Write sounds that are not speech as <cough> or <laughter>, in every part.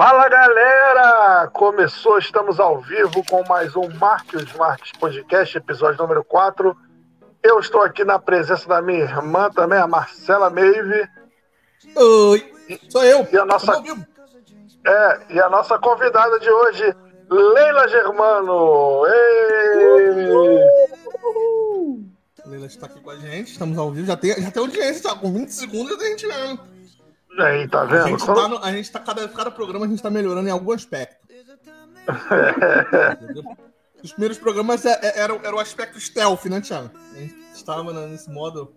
Fala galera! Começou, estamos ao vivo com mais um Marcos Marques Podcast, episódio número 4. Eu estou aqui na presença da minha irmã também, a Marcela Meive. Oi, sou eu. E a nossa, é, e a nossa convidada de hoje, Leila Germano. Ei! Leila está aqui com a gente, estamos ao vivo, já tem, já tem audiência, tá? com 20 segundos já tem gente vendo. Aí, tá vendo? A gente tá, no, a gente tá cada, cada programa a gente tá melhorando em algum aspecto. Os primeiros programas é, é, era, era o aspecto stealth, né, Thiago? A gente estava nesse modo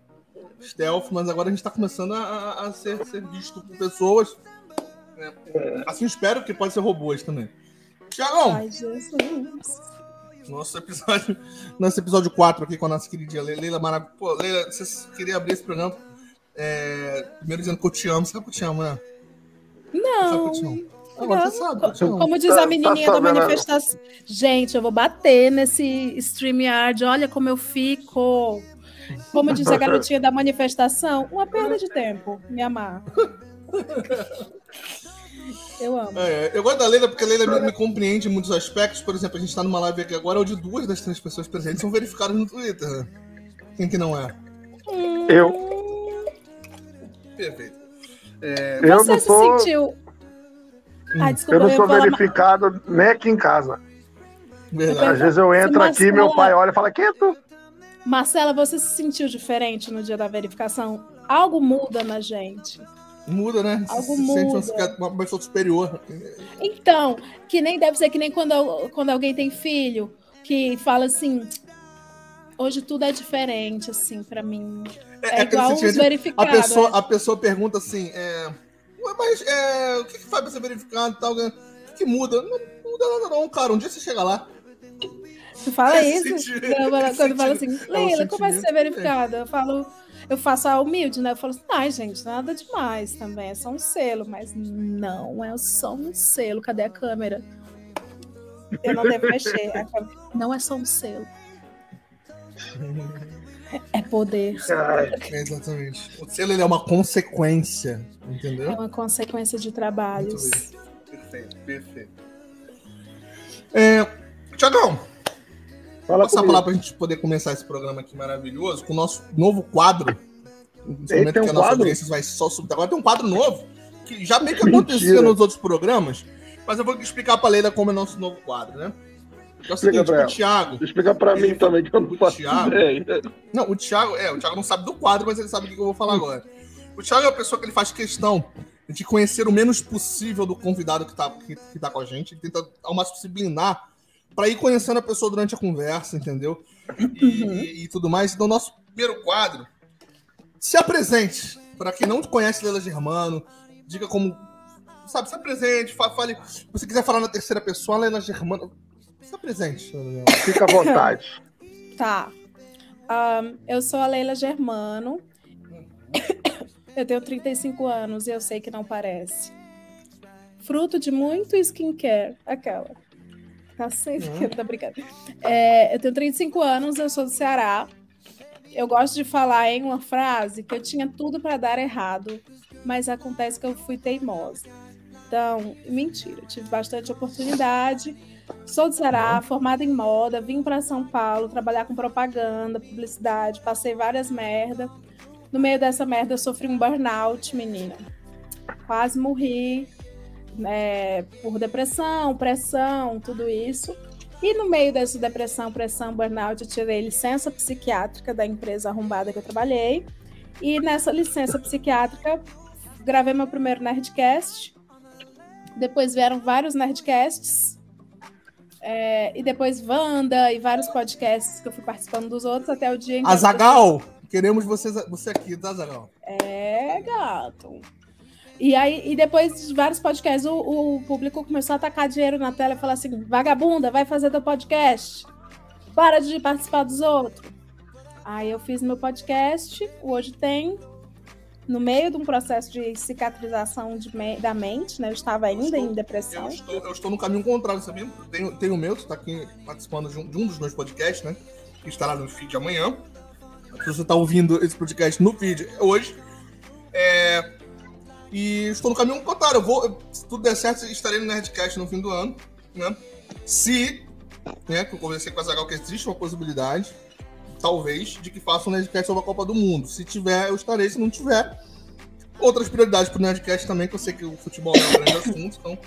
stealth, mas agora a gente tá começando a, a ser, ser visto por pessoas. Né? Assim espero que pode ser robôs também. Tiagão! Nosso episódio, nosso episódio 4 aqui com a nossa queridinha Leila Maravilha. Pô, Leila, você queria abrir esse programa é, primeiro dizendo que eu te amo. Sabe que eu te amo, né? Não. Sabe que eu te amo. Agora você sabe. Como diz a tá, menininha tá da manifestação. Gente, eu vou bater nesse StreamYard. Olha como eu fico. Como diz a garotinha da manifestação, uma perda de tempo, me amar. Eu amo. É, eu gosto da Leila porque a Leila me, me, compreende em muitos aspectos. Por exemplo, a gente está numa live aqui agora onde duas das três pessoas presentes são verificadas no Twitter. Quem que não é? Eu. Perfeito. É... Eu Você não se sentiu. Ah, desculpa, eu não sou verificado nem aqui em casa. Verdade. Às vezes eu entro aqui, Marcela... meu pai olha e fala: Quem é tu? Marcela, você se sentiu diferente no dia da verificação? Algo muda na gente. Muda, né? Algo se muda. Sente uma pessoa superior. Então, que nem deve ser que nem quando, quando alguém tem filho, que fala assim: hoje tudo é diferente, assim, para mim. É, é igual os verificados. A pessoa, a pessoa pergunta assim, é, mas é, o que, que faz pra ser verificado e tal? O que, que muda? Não, não muda nada não, cara. Um dia você chega lá. Tu fala isso? quando quando fala assim, é Leila, como vai ser verificado? Eu falo, eu faço a humilde, né? Eu falo assim, ai, gente, nada demais também, é só um selo, mas não, é só um selo. Cadê a câmera? Eu não devo mexer. Não é só um selo. <laughs> É poder. É, exatamente. O selo é uma consequência, entendeu? É uma consequência de trabalhos. Perfeito, perfeito. É, Tiagão, Fala passar a palavra para a gente poder começar esse programa aqui maravilhoso com o nosso novo quadro. Nesse momento um que a nossa quadro? audiência vai só subir. Agora tem um quadro novo, que já meio que acontecia <laughs> Mentira. nos outros programas, mas eu vou explicar para a Leila como é nosso novo quadro, né? É o seguinte, o Thiago. Explica pra mim também, que eu não faço Thiago, ideia. Não, o Thiago, é, o Thiago não sabe do quadro, mas ele sabe o que eu vou falar agora. O Thiago é uma pessoa que ele faz questão de conhecer o menos possível do convidado que tá, que, que tá com a gente. Ele tenta ao máximo se blindar pra ir conhecendo a pessoa durante a conversa, entendeu? E, uhum. e, e tudo mais. Então, nosso primeiro quadro, se apresente. Pra quem não conhece Leila Germano, diga como sabe, se apresente, fale. Se você quiser falar na terceira pessoa, Leila Germano, se presente. Fica à vontade. <laughs> tá. Um, eu sou a Leila Germano. <coughs> eu tenho 35 anos e eu sei que não parece. Fruto de muito skincare. Aquela. Tá sempre. Uhum. Tá brincando. É, eu tenho 35 anos, eu sou do Ceará. Eu gosto de falar em uma frase que eu tinha tudo para dar errado, mas acontece que eu fui teimosa. Então, mentira, tive bastante oportunidade Sou de Ceará, formada em moda, vim para São Paulo trabalhar com propaganda, publicidade, passei várias merdas. No meio dessa merda eu sofri um burnout, menina. Quase morri é, por depressão, pressão, tudo isso. E no meio dessa depressão, pressão, burnout, eu tirei licença psiquiátrica da empresa arrombada que eu trabalhei. E nessa licença psiquiátrica, gravei meu primeiro Nerdcast. Depois vieram vários Nerdcasts é, e depois Wanda e vários podcasts que eu fui participando dos outros até o dia em que. Azagal! Queremos você, você aqui, tá, Azagal? É, gato. E aí, e depois de vários podcasts, o, o, público começou a atacar dinheiro na tela e falar assim: vagabunda, vai fazer teu podcast. Para de participar dos outros. Aí eu fiz meu podcast, hoje tem, no meio de um processo de cicatrização de me da mente, né? Eu estava ainda estou, em depressão. Eu estou, eu estou, no caminho contrário, sabia? Tem, tem o meu, que está aqui participando de um, de um, dos meus podcasts, né? Que estará no feed amanhã. Se você está ouvindo esse podcast no feed hoje, é... E estou no caminho contrário. Eu vou, se tudo der certo, estarei no Nerdcast no fim do ano. Né? Se, né, que eu conversei com a Zagal que existe uma possibilidade, talvez, de que faça um Nerdcast sobre a Copa do Mundo. Se tiver, eu estarei. Se não tiver, outras prioridades para o Nerdcast também, que eu sei que o futebol é um grande assunto. Então,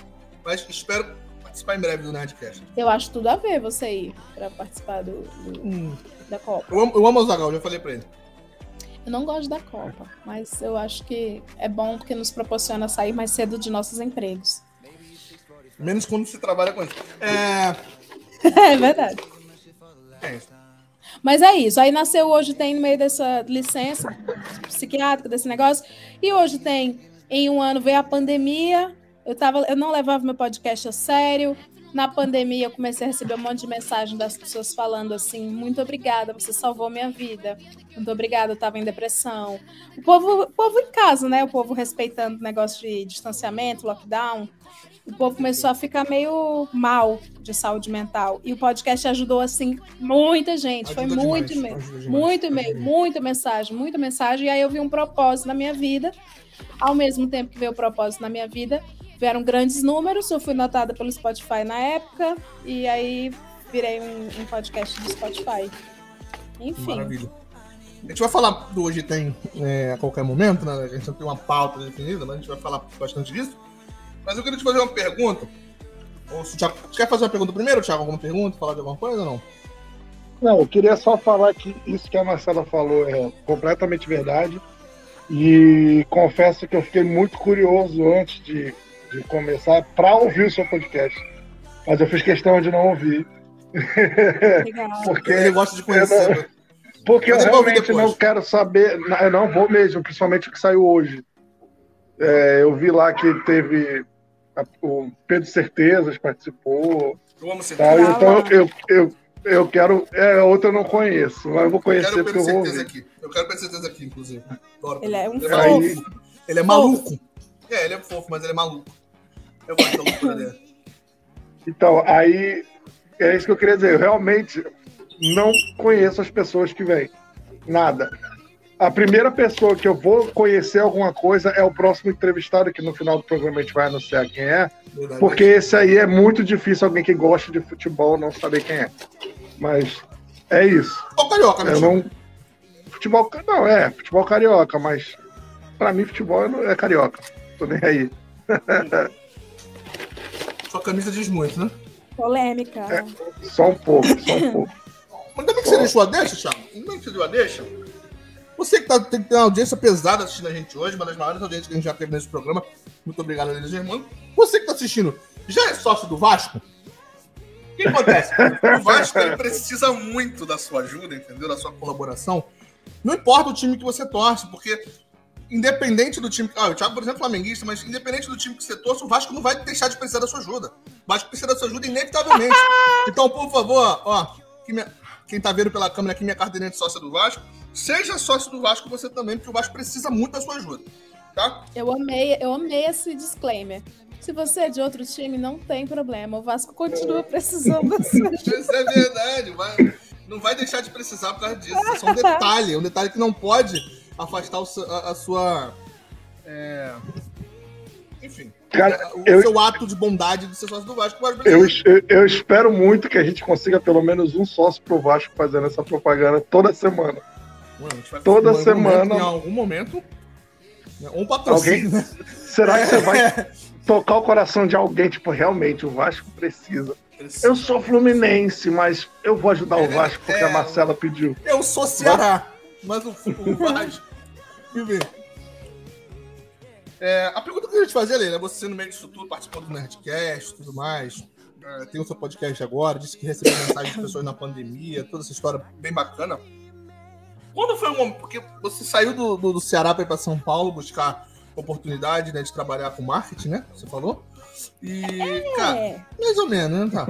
mas espero participar em breve do Nerdcast. Eu acho tudo a ver você ir para participar do, do Hum. da Copa. Eu amo, eu amo o Zagal, já falei para ele. Eu não gosto da Copa, mas eu acho que é bom porque nos proporciona sair mais cedo de nossos empregos. Menos quando se trabalha com isso. É. <laughs> é verdade. É isso. Mas é isso. Aí nasceu hoje, tem no meio dessa licença psiquiátrica, desse negócio. E hoje tem, em um ano, veio a pandemia. Eu, tava, eu não levava meu podcast a sério. Na pandemia, eu comecei a receber um monte de mensagem das pessoas falando assim: muito obrigada, você salvou minha vida. Muito obrigada, eu estava em depressão. O povo, o povo em casa, né? O povo respeitando o negócio de distanciamento, lockdown. O povo começou a ficar meio mal de saúde mental. E o podcast ajudou, assim, muita gente. Foi Ajuda muito demais, e-mail. Muito e-mail, muita mensagem, muita mensagem. E aí eu vi um propósito na minha vida. Ao mesmo tempo que veio o propósito na minha vida, vieram grandes números. Eu fui notada pelo Spotify na época. E aí virei um, um podcast do Spotify. Enfim. Maravilha. A gente vai falar do Hoje Tem é, a qualquer momento, né? A gente não tem uma pauta definida, mas a gente vai falar bastante disso. Mas eu queria te fazer uma pergunta. Ou se Thiago, você quer fazer uma pergunta primeiro, Thiago? Alguma pergunta? Falar de alguma coisa ou não? Não, eu queria só falar que isso que a Marcela falou é completamente verdade. E confesso que eu fiquei muito curioso antes de, de começar para ouvir o seu podcast. Mas eu fiz questão de não ouvir. Legal. <laughs> Porque Ele gosta de conhecer. né? Porque eu Mas eu vou ouvir realmente não quero saber, eu não vou mesmo, principalmente o que saiu hoje. É, eu vi lá que teve a- o Pedro Certezas participou, Eu amo tá? Então eu, eu, eu quero, é, outra eu não conheço, mas eu vou Eu conhecer quero porque eu vou ouvir. aqui. Eu quero ter certeza aqui, inclusive. Adoro. Ele é um ele, Aí- fofo. ele é maluco. É, ele é fofo, mas ele é maluco. Eu gosto da loucura dele. Então, aí é isso que eu queria dizer. Eu realmente não conheço as pessoas que vêm. Nada. A primeira pessoa que eu vou conhecer alguma coisa é o próximo entrevistado, que no final do programa a gente vai anunciar quem é. Verdade. Porque esse aí é muito difícil alguém que gosta de futebol não saber quem é. Mas é isso. Ô, Carioca, né? Eu não. Futebol. Não, é, futebol carioca, mas pra mim futebol é é carioca. Tô nem aí. <laughs> Sua camisa diz muito, né? Polêmica. Só um pouco, só um pouco. Mas também que você deixou a deixa, Thiago? Bem que você deu a deixa. Você que tá, tem que ter uma audiência pesada assistindo a gente hoje, uma das maiores audiências que a gente já teve nesse programa. Muito obrigado, Lili Germano. Você que tá assistindo, já é sócio do Vasco? O que acontece? O Vasco ele precisa muito da sua ajuda, entendeu? Da sua colaboração. Não importa o time que você torce, porque independente do time. Ah, o Thiago, por exemplo, é flamenguista, mas independente do time que você torce, o Vasco não vai deixar de precisar da sua ajuda. O Vasco precisa da sua ajuda inevitavelmente. <laughs> Então, por favor, ó, que minha- quem tá vendo pela câmera aqui, minha carteirinha de sócia do Vasco, seja sócio do Vasco você também, porque o Vasco precisa muito da sua ajuda. Tá? Eu amei, eu amei esse disclaimer. Se você é de outro time, não tem problema. O Vasco continua precisando da sua ajuda. <laughs> Isso é verdade. vai- não vai deixar de precisar por causa disso. É só um detalhe. É um detalhe que não pode afastar o a, a sua. é, Enfim. Cara, o eu- seu ato de bondade de ser sócio do Vasco. Mas Eu, eu, eu espero muito que a gente consiga pelo menos um sócio pro Vasco fazendo essa propaganda toda semana. Mano, toda semana- momento, em algum momento. né, Um patrocínio. né? Será que você vai <laughs> tocar o coração de alguém? Tipo, realmente, o Vasco precisa. Eu sou fluminense, mas eu vou ajudar o Vasco porque a Marcela pediu. Eu sou Ceará, mas o, o Vasco. <laughs> É, a pergunta que eu queria te fazer, Leila, você no meio disso tudo, participando do Nerdcast e tudo mais, é, tem o seu podcast agora, disse que recebeu mensagens de pessoas na pandemia, toda essa história bem bacana. Quando foi o momento? Porque você saiu do, do, do Ceará para ir para São Paulo buscar oportunidade né, de trabalhar com marketing, né? Você falou? E, cara, É, mais ou menos, né? Tá.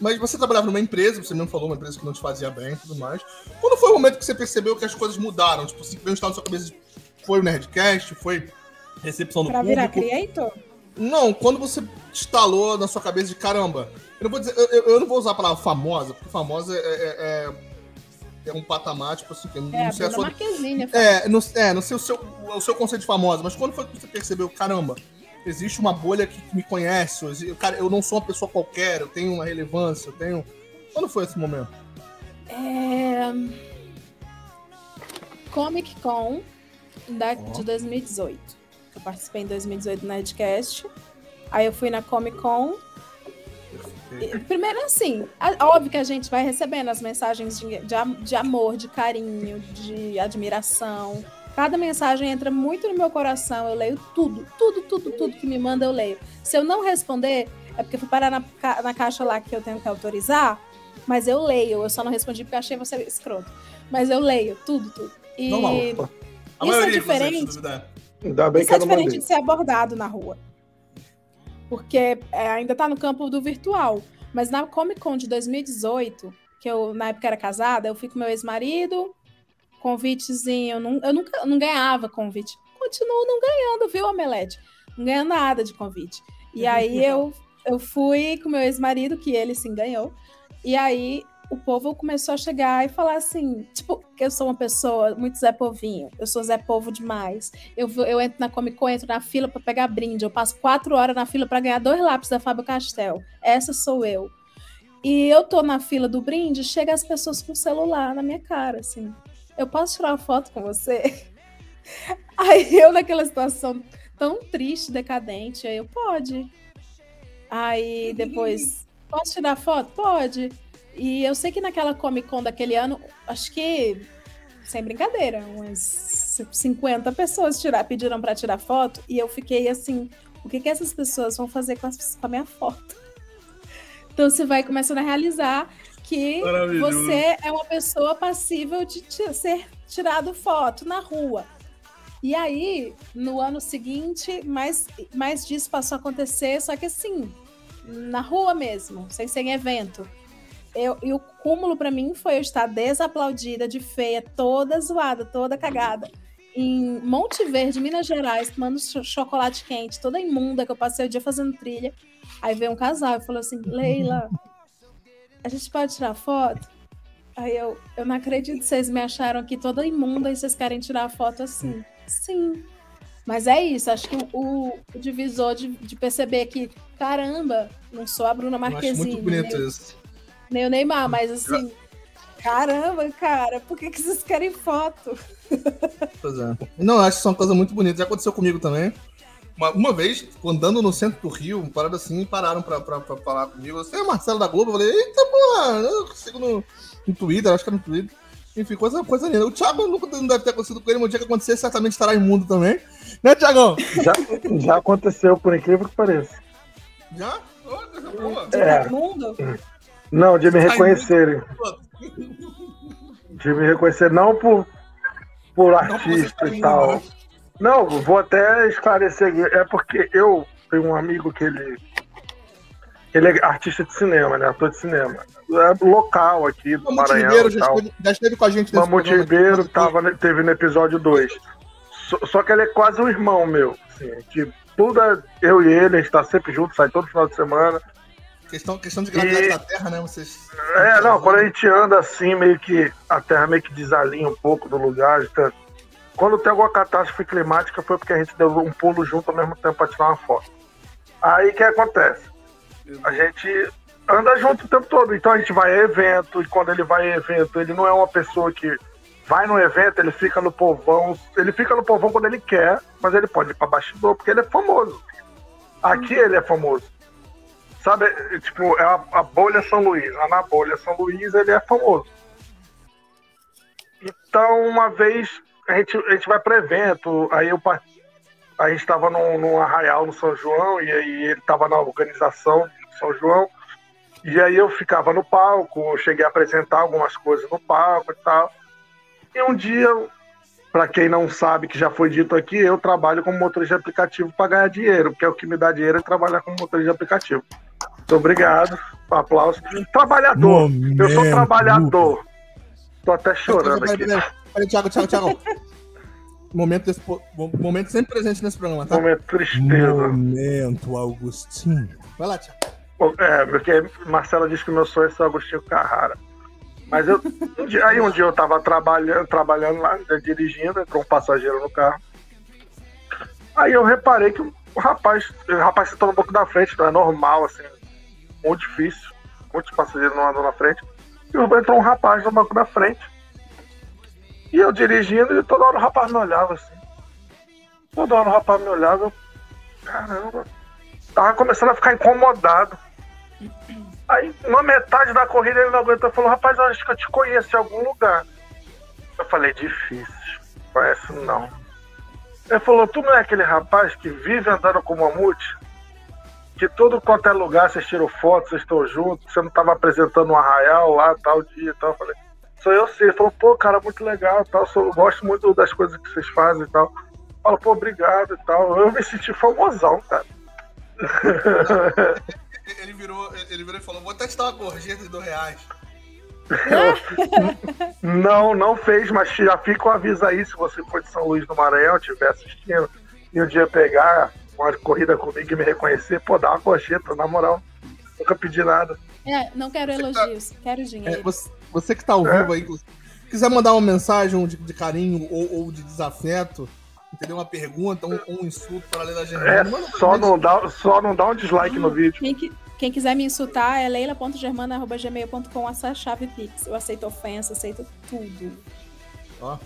Mas você trabalhava numa empresa, você mesmo falou, uma empresa que não te fazia bem e tudo mais. Quando foi o momento que você percebeu que as coisas mudaram? Tipo, simplesmente estava na sua cabeça, foi o Nerdcast, foi recepção do pra virar público? creator? Não, quando você instalou na sua cabeça de caramba, eu não vou dizer, eu, eu- não vou usar a palavra famosa, porque famosa é, é- é- é um patamar, tipo assim, que eu não É, a sei a sua. Marquezine. É, não, é, não sei o seu, o seu conceito de famosa, mas quando foi que você percebeu, caramba, existe uma bolha que, que me conhece, eu, cara, eu não sou uma pessoa qualquer, eu tenho uma relevância, eu tenho. Quando foi esse momento? É... Comic Con da, de 2018. Participei em 2018 do Nerdcast. Aí eu fui na Comic Con. E, Primeiro, assim, óbvio que a gente vai recebendo as mensagens de, de, de amor, de carinho, de admiração. Cada mensagem entra muito no meu coração. Eu leio tudo, tudo, tudo, tudo que me manda, eu leio. Se eu não responder, é porque eu fui parar na, ca- na caixa lá que eu tenho que autorizar. Mas eu leio, eu só não respondi porque achei você escroto. Mas eu leio tudo, tudo. E Normal. Isso é diferente. duvidar. Ainda bem isso que é eu não diferente mandei. de ser abordado na rua. Porque é, ainda tá no campo do virtual. Mas na Comic Con de 2018, que eu na época era casada, eu fui com meu ex-marido, convitezinho. Eu, nun- eu nunca não ganhava convite. Continuo não ganhando, viu, Omelete? Não ganha nada de convite. E aí eu, eu fui com meu ex-marido, que ele sim ganhou. E aí o povo começou a chegar e falar assim, tipo, que eu sou uma pessoa muito Zé Povinho, eu sou Zé Povo demais. Eu, eu entro na Comic Con, entro na fila para pegar brinde, eu passo quatro horas na fila para ganhar dois lápis da Fábio Castel. Essa sou eu. E eu tô na fila do brinde, chega as pessoas com o celular na minha cara, assim. Eu posso tirar uma foto com você? <laughs> Aí eu, naquela situação tão triste, decadente, aí eu, pode. Aí depois, posso tirar foto? Pode. E eu sei que naquela Comic Con daquele ano, acho que, sem brincadeira, umas 50 pessoas tirar, pediram para tirar foto, e eu fiquei assim, o que, que essas pessoas vão fazer com, as- com a minha foto? Então você vai começando a realizar que você é uma pessoa passível de ser tirado foto na rua. E aí, no ano seguinte, mais, mais disso passou a acontecer, só que assim, na rua mesmo, sem ser em evento. Eu, e o cúmulo pra mim foi eu estar desaplaudida, de feia, toda zoada, toda cagada, em Monte Verde, Minas Gerais, tomando cho- chocolate quente, toda imunda, que eu passei o dia fazendo trilha. Aí veio um casal e falou assim: Leila, a gente pode tirar foto? Aí eu, eu não acredito, vocês me acharam aqui toda imunda e vocês querem tirar a foto assim. Sim. Mas é isso, acho que o, o- divisor de, de perceber que, caramba, não sou a Bruna Eu acho Marquezine, muito bonito nem, isso. Nem o Neymar, mas assim, caramba, cara, por que, que vocês querem foto? Pois é. Não, acho que isso é uma coisa muito bonita. Já aconteceu comigo também. Uma, uma vez, andando no centro do Rio, uma parada assim, pararam pra, pra, pra falar comigo. Você é Marcelo da Globo? Eu falei, eita, porra, eu sigo no, no Twitter, acho que era no Twitter. Enfim, coisa, coisa linda. O Thiago nunca não deve ter acontecido com ele, mas o dia que acontecer, certamente estará imundo também. Né, Thiagão? Já, já aconteceu, por incrível que pareça. Já? Ô, coisa boa. De É. Raimundo? Não, de me reconhecerem. De me reconhecer, não por, por artista e tal. Não, vou até esclarecer aqui. É porque eu tenho um amigo que ele. Ele é artista de cinema, né? Ator de cinema. É local aqui do Mamute Maranhão Ribeiro já tal. esteve, já esteve com a gente nesse Mamute. Ribeiro tava, teve no episódio 2. Só, só que ele é quase um irmão meu. Assim, que tudo é eu e ele, a gente tá sempre junto, sai todo final de semana. Questão, questão de gravidade E- da Terra, né? Vocês. É, não, quando a gente anda assim, meio que a terra meio que desalinha um pouco do lugar. Então, quando tem alguma catástrofe climática foi porque a gente deu um pulo junto ao mesmo tempo pra tirar uma foto. Aí o que acontece? A gente anda junto o tempo todo, então a gente vai a evento, e quando ele vai a evento, ele não é uma pessoa que vai no evento, ele fica no povão, ele fica no povão quando ele quer, mas ele pode ir pra bastidor, porque ele é famoso. Aqui ele é famoso. Sabe, tipo, é a, a bolha São Luís. Na bolha São Luís ele é famoso. Então, uma vez a gente, a gente vai para evento, aí eu a gente estava num, num arraial no São João, e aí ele estava na organização do São João, e aí eu ficava no palco, cheguei a apresentar algumas coisas no palco e tal. E um dia, para quem não sabe, que já foi dito aqui, eu trabalho como motorista de aplicativo para ganhar dinheiro, porque é o que me dá dinheiro é trabalhar como motorista de aplicativo. Muito obrigado, aplauso. Trabalhador, eu sou trabalhador. Tô até chorando Peraí, aqui. peraí, Thiago, Thiago, Thiago. Momento, desse, momento sempre presente nesse programa, tá? Momento tristeza. Momento, Augustinho. Vai lá, Thiago. É, porque Marcela disse que meu sonho é ser Agostinho Carrara. Mas eu, um dia, aí um dia eu tava trabalhando, trabalhando lá, né, dirigindo, entrou um passageiro no carro. Aí eu reparei que o rapaz, o rapaz sentou um pouco da frente, não é normal, assim, muito difícil. Muitos passageiros não andam na frente. E entrou um rapaz no banco da frente. E eu dirigindo e toda hora o rapaz me olhava assim. Toda hora o rapaz me olhava. Eu, caramba. Tava começando a ficar incomodado. Aí, na metade da corrida, ele não aguentou falou: Rapaz, eu acho que eu te conheço em algum lugar. Eu falei: Difícil. Conhece não. Ele falou: Tu não é aquele rapaz que vive andando com mamute? Que todo quanto é lugar vocês tiram foto, vocês estão juntos, você não estava apresentando um arraial lá, tal dia e tal. Eu falei: Sou eu sim. Ele falou: Pô, cara, muito legal tal. Eu gosto muito das coisas que vocês fazem e tal. Falo, pô, obrigado e tal. Eu me senti famosão, cara. ele virou, ele virou e falou: Vou até te dar uma gorjeta de dois reais. <laughs> não, não fez, mas já fica o aviso aí se você for de São Luís do Maranhão, estiver assistindo, e um dia pegar uma corrida comigo e me reconhecer, pô, dá uma gorjeta, na moral. Nunca pedi nada. É, não quero você elogios, tá... quero dinheiro. É, você, você, que tá ao é. vivo aí, quiser mandar uma mensagem de, de carinho ou, ou de desafeto, entendeu? Uma pergunta, um, um insulto para a Leila Germano. É, só, não dá, só não dá um dislike no vídeo. Quem, que, quem quiser me insultar é leila.germana.gmail.com, essa chave Pix. Eu aceito ofensa, aceito tudo. Ó,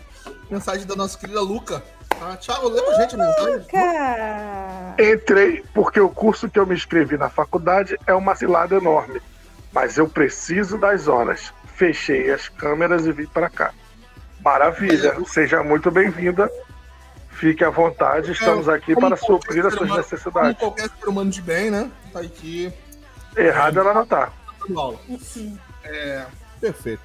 mensagem da nossa querida Luca. Ah, tchau, gente mensagem. Luca! Entrei porque o curso que eu me inscrevi na faculdade é uma cilada enorme. Mas eu preciso das horas. Fechei as câmeras e vim para cá. Maravilha, seja muito bem-vinda Fique à vontade, estamos é, aqui para suprir as suas humano, necessidades. Como qualquer ser humano de bem, né? Tá aqui. Errado ela não tá. É, perfeito.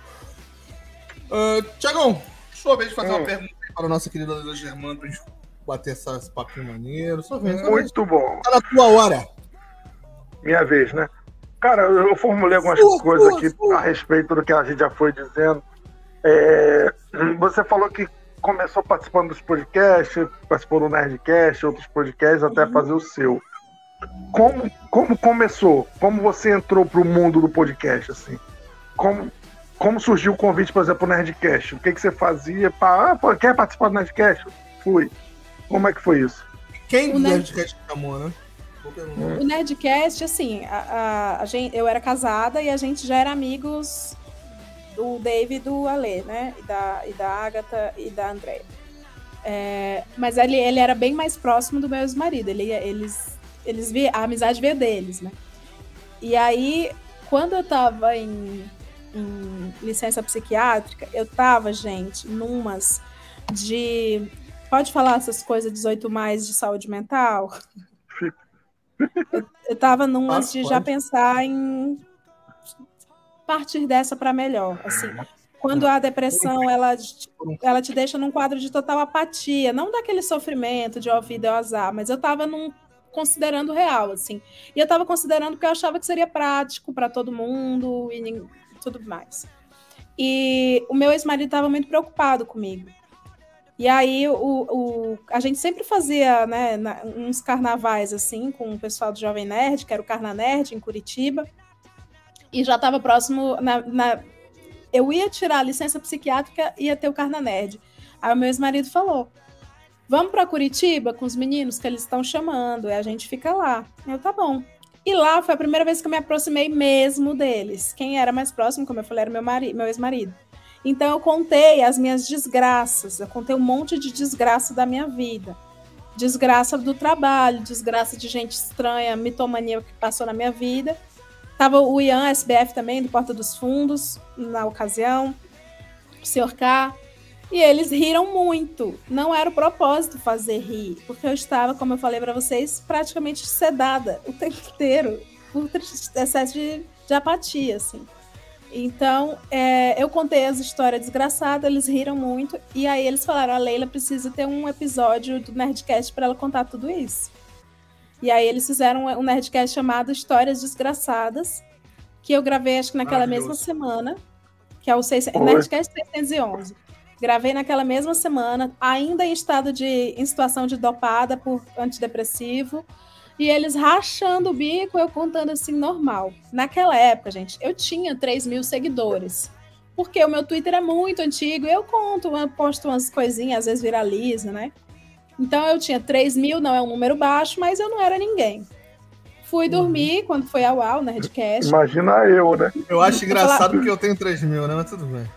Uh, Tiagão, sua vez de fazer hum. uma pergunta para a nossa querida Lila Germano para a gente bater essa, esse papinho maneiro. Sua vez, Muito bom. Tá na tua hora. Minha vez, né? Cara, eu formulei algumas sua, coisas sua, aqui sua. a respeito do que a gente já foi dizendo. É, você falou que começou participando dos podcasts, participou do Nerdcast, outros podcasts, até uhum. fazer o seu. Como, como começou? Como você entrou para o mundo do podcast? Assim? Como, como surgiu o convite, por exemplo, pro Nerdcast? O que, que você fazia? Pra, ah, pô, quer participar do Nerdcast? Fui. Como é que foi isso? Quem o Nerdcast chamou, né? O Nerdcast, assim, a, a, a gente, eu era casada e a gente já era amigos do David e do Ale, né? E da, e da Agatha e da Andrea. É, mas ele, ele era bem mais próximo do meu ex-marido. Ele, eles, eles via, a amizade veio deles, né? E aí, quando eu tava em, em licença psiquiátrica, eu tava, gente, numas de. Pode falar essas coisas 18 mais de saúde mental? Eu, <laughs> eu tava numas de já pensar em partir dessa para melhor. Assim, quando a depressão ela, ela te deixa num quadro de total apatia, não daquele sofrimento de ouvido ao azar, mas eu estava num considerando real, assim. E eu estava considerando que eu achava que seria prático para todo mundo e tudo mais. E o meu ex-marido estava muito preocupado comigo. E aí o, o, a gente sempre fazia né, uns carnavais assim com o pessoal do Jovem Nerd, que era o Carna Nerd em Curitiba e já estava próximo na, na, Eu ia tirar a licença psiquiátrica e ia ter o Carna Nerd. Aí o meu ex-marido falou: Vamos para Curitiba com os meninos que eles estão chamando, e a gente fica lá. Eu, tá bom. E lá foi a primeira vez que eu me aproximei mesmo deles. Quem era mais próximo, como eu falei, era meu, meu ex-marido. Então eu contei as minhas desgraças, eu contei um monte de desgraça da minha vida. Desgraça do trabalho, desgraça de gente estranha, mitomania que passou na minha vida. Tava o Ian SBF também, do Porta dos Fundos, na ocasião, o Sr. K. E eles riram muito. Não era o propósito fazer rir, porque eu estava, como eu falei para vocês, praticamente sedada o tempo inteiro, por excesso de, de apatia, assim. Então, é, eu contei as histórias desgraçadas, eles riram muito, e aí eles falaram: a Leila precisa ter um episódio do Nerdcast para ela contar tudo isso. E aí eles fizeram um Nerdcast chamado Histórias Desgraçadas, que eu gravei acho que naquela mesma semana, que é o 6, Nerdcast 611. Gravei naquela mesma semana, ainda em estado de em situação de dopada por antidepressivo, e eles rachando o bico, eu contando assim normal. Naquela época, gente, eu tinha 3 mil seguidores. Porque o meu Twitter é muito antigo, eu conto, eu posto umas coisinhas, às vezes viraliza, né? Então eu tinha 3 mil, não é um número baixo, mas eu não era ninguém. Fui dormir uhum. quando foi ao UAU, Nerdcast. Imagina eu, né? Eu acho engraçado porque eu tenho 3 mil, né? Mas tudo bem.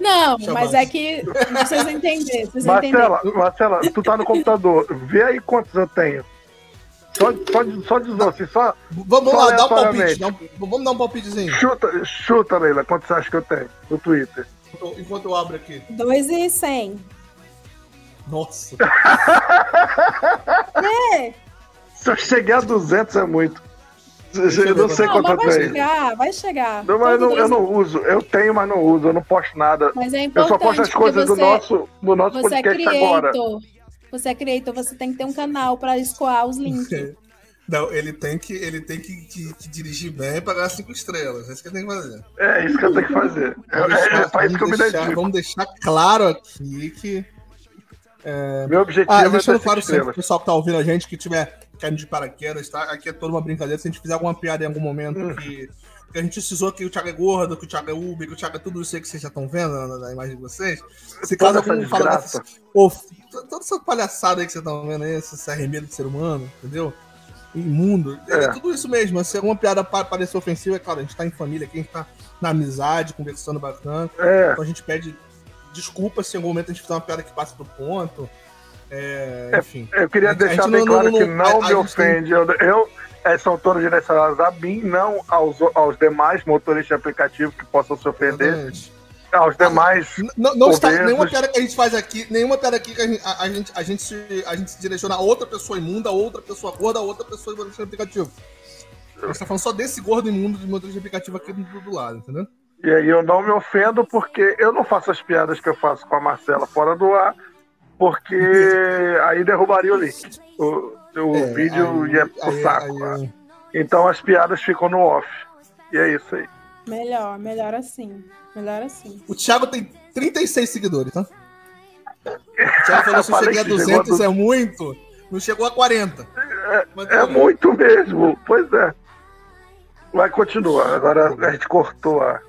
Não, mas é que vocês entenderem. Vocês Marcela, entenderem. Marcela, tu tá no computador. Vê aí quantos eu tenho. Só, só, só diz assim, só. Vamos só lá, dá um palpite. Dá um, vamos dar um palpitezinho. Chuta, chuta, Leila, quantos você acha que eu tenho no Twitter? Enquanto eu abro aqui. 2 e 100. Nossa. <laughs> é. Se eu chegar a 200 é muito. Eu não sei quanto vai tem. Vai chegar, vai chegar. Não, mas não, eu não uso. Eu tenho, mas não uso. Eu não posto nada. Mas é importante. Eu só posto as coisas você, do nosso, do nosso você podcast é agora. Você é creator, você tem que ter um canal para escoar os links. <laughs> Não, ele tem que, ele tem que, que, que dirigir bem e pagar cinco estrelas. É isso que ele tem que fazer. É isso que eu tenho que fazer. <laughs> É, deixar, é, é pra isso que eu me dedico. Vamos deixar claro aqui que. É... Meu objetivo ah, é deixando claro sempre o pessoal que tá ouvindo a gente, que tiver caindo de paraquedas, tá? Aqui é toda uma brincadeira. Se a gente fizer alguma piada em algum momento hum. que, que, a gente precisou que o Thiago é gordo, que o Thiago é Uber, que o Thiago é tudo isso aí que vocês já estão vendo na, na, imagem de vocês. Se caso algum fala dessas, ou, toda essa palhaçada aí que vocês estão vendo aí, esse arremedo de ser humano, entendeu? Imundo. É. é tudo isso mesmo. Se alguma piada parecer ofensiva, é claro, a gente tá em família aqui, a gente tá na amizade, conversando bacana. É. Então a gente pede desculpa se em algum momento a gente fizer uma piada que passe do ponto. É, enfim. É, eu queria deixar bem não, claro não, que não, me ofende. Tem... Eu, eu é, são todos direcionados a mim, não aos, aos demais motoristas de aplicativo que possam se ofender. Exatamente. Aos demais. Não, não está, nenhuma piada que a gente faz aqui, nenhuma piada aqui que a gente, a, a, gente, a, gente, se, a gente se direciona a outra pessoa imunda, a outra pessoa gorda, a outra pessoa de motorista de aplicativo. A gente tá falando só desse gordo imundo de motorista de aplicativo aqui do, do lado, entendeu? E aí eu não me ofendo porque eu não faço as piadas que eu faço com a Marcela fora do ar porque aí derrubaria o link. O, o é, vídeo aí, ia pro aí, saco. Aí, então as piadas ficam no off. E é isso aí. Melhor, melhor assim. Melhor assim. O Thiago tem 36 seguidores, tá? O Thiago falou <laughs> que se chegar a 200 do... é muito. Não chegou a 40. É, é muito mesmo. Pois é. Vai continuar. Agora a gente cortou a.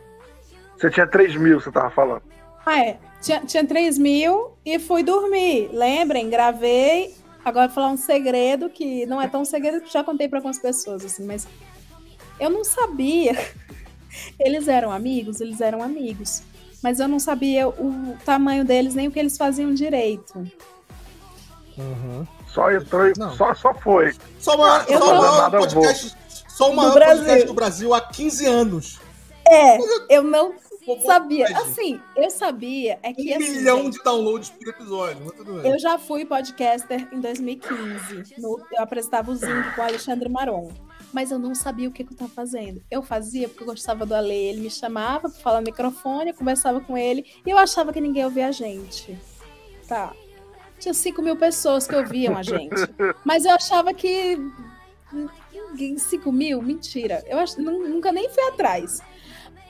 Você tinha 3 mil, você tava falando. Ah, é. Tinha, tinha 3 mil e fui dormir. Lembrem, gravei. Agora vou falar um segredo que não é tão segredo que já contei para algumas pessoas, assim, mas eu não sabia. <laughs> Eles eram amigos, eles eram amigos. Mas eu não sabia o tamanho deles, nem o que eles faziam direito. Uhum. Só entrou e só, só foi. Só uma, eu só uma podcast, só uma podcast do Brasil há 15 anos. É, eu não sabia. Assim, eu sabia. É que, um assim, milhão de downloads por episódio. Eu já fui podcaster em 2015. No, eu apresentava o Zinc com o Alexandre Maron. Mas eu não sabia o que, que eu estava fazendo. Eu fazia porque eu gostava do Ale. Ele me chamava para falar no microfone, eu conversava com ele. E eu achava que ninguém ouvia a gente. Tá. Tinha 5 mil pessoas que ouviam a gente. <laughs> Mas eu achava que. 5 mil? Mentira. Eu ach... nunca nem fui atrás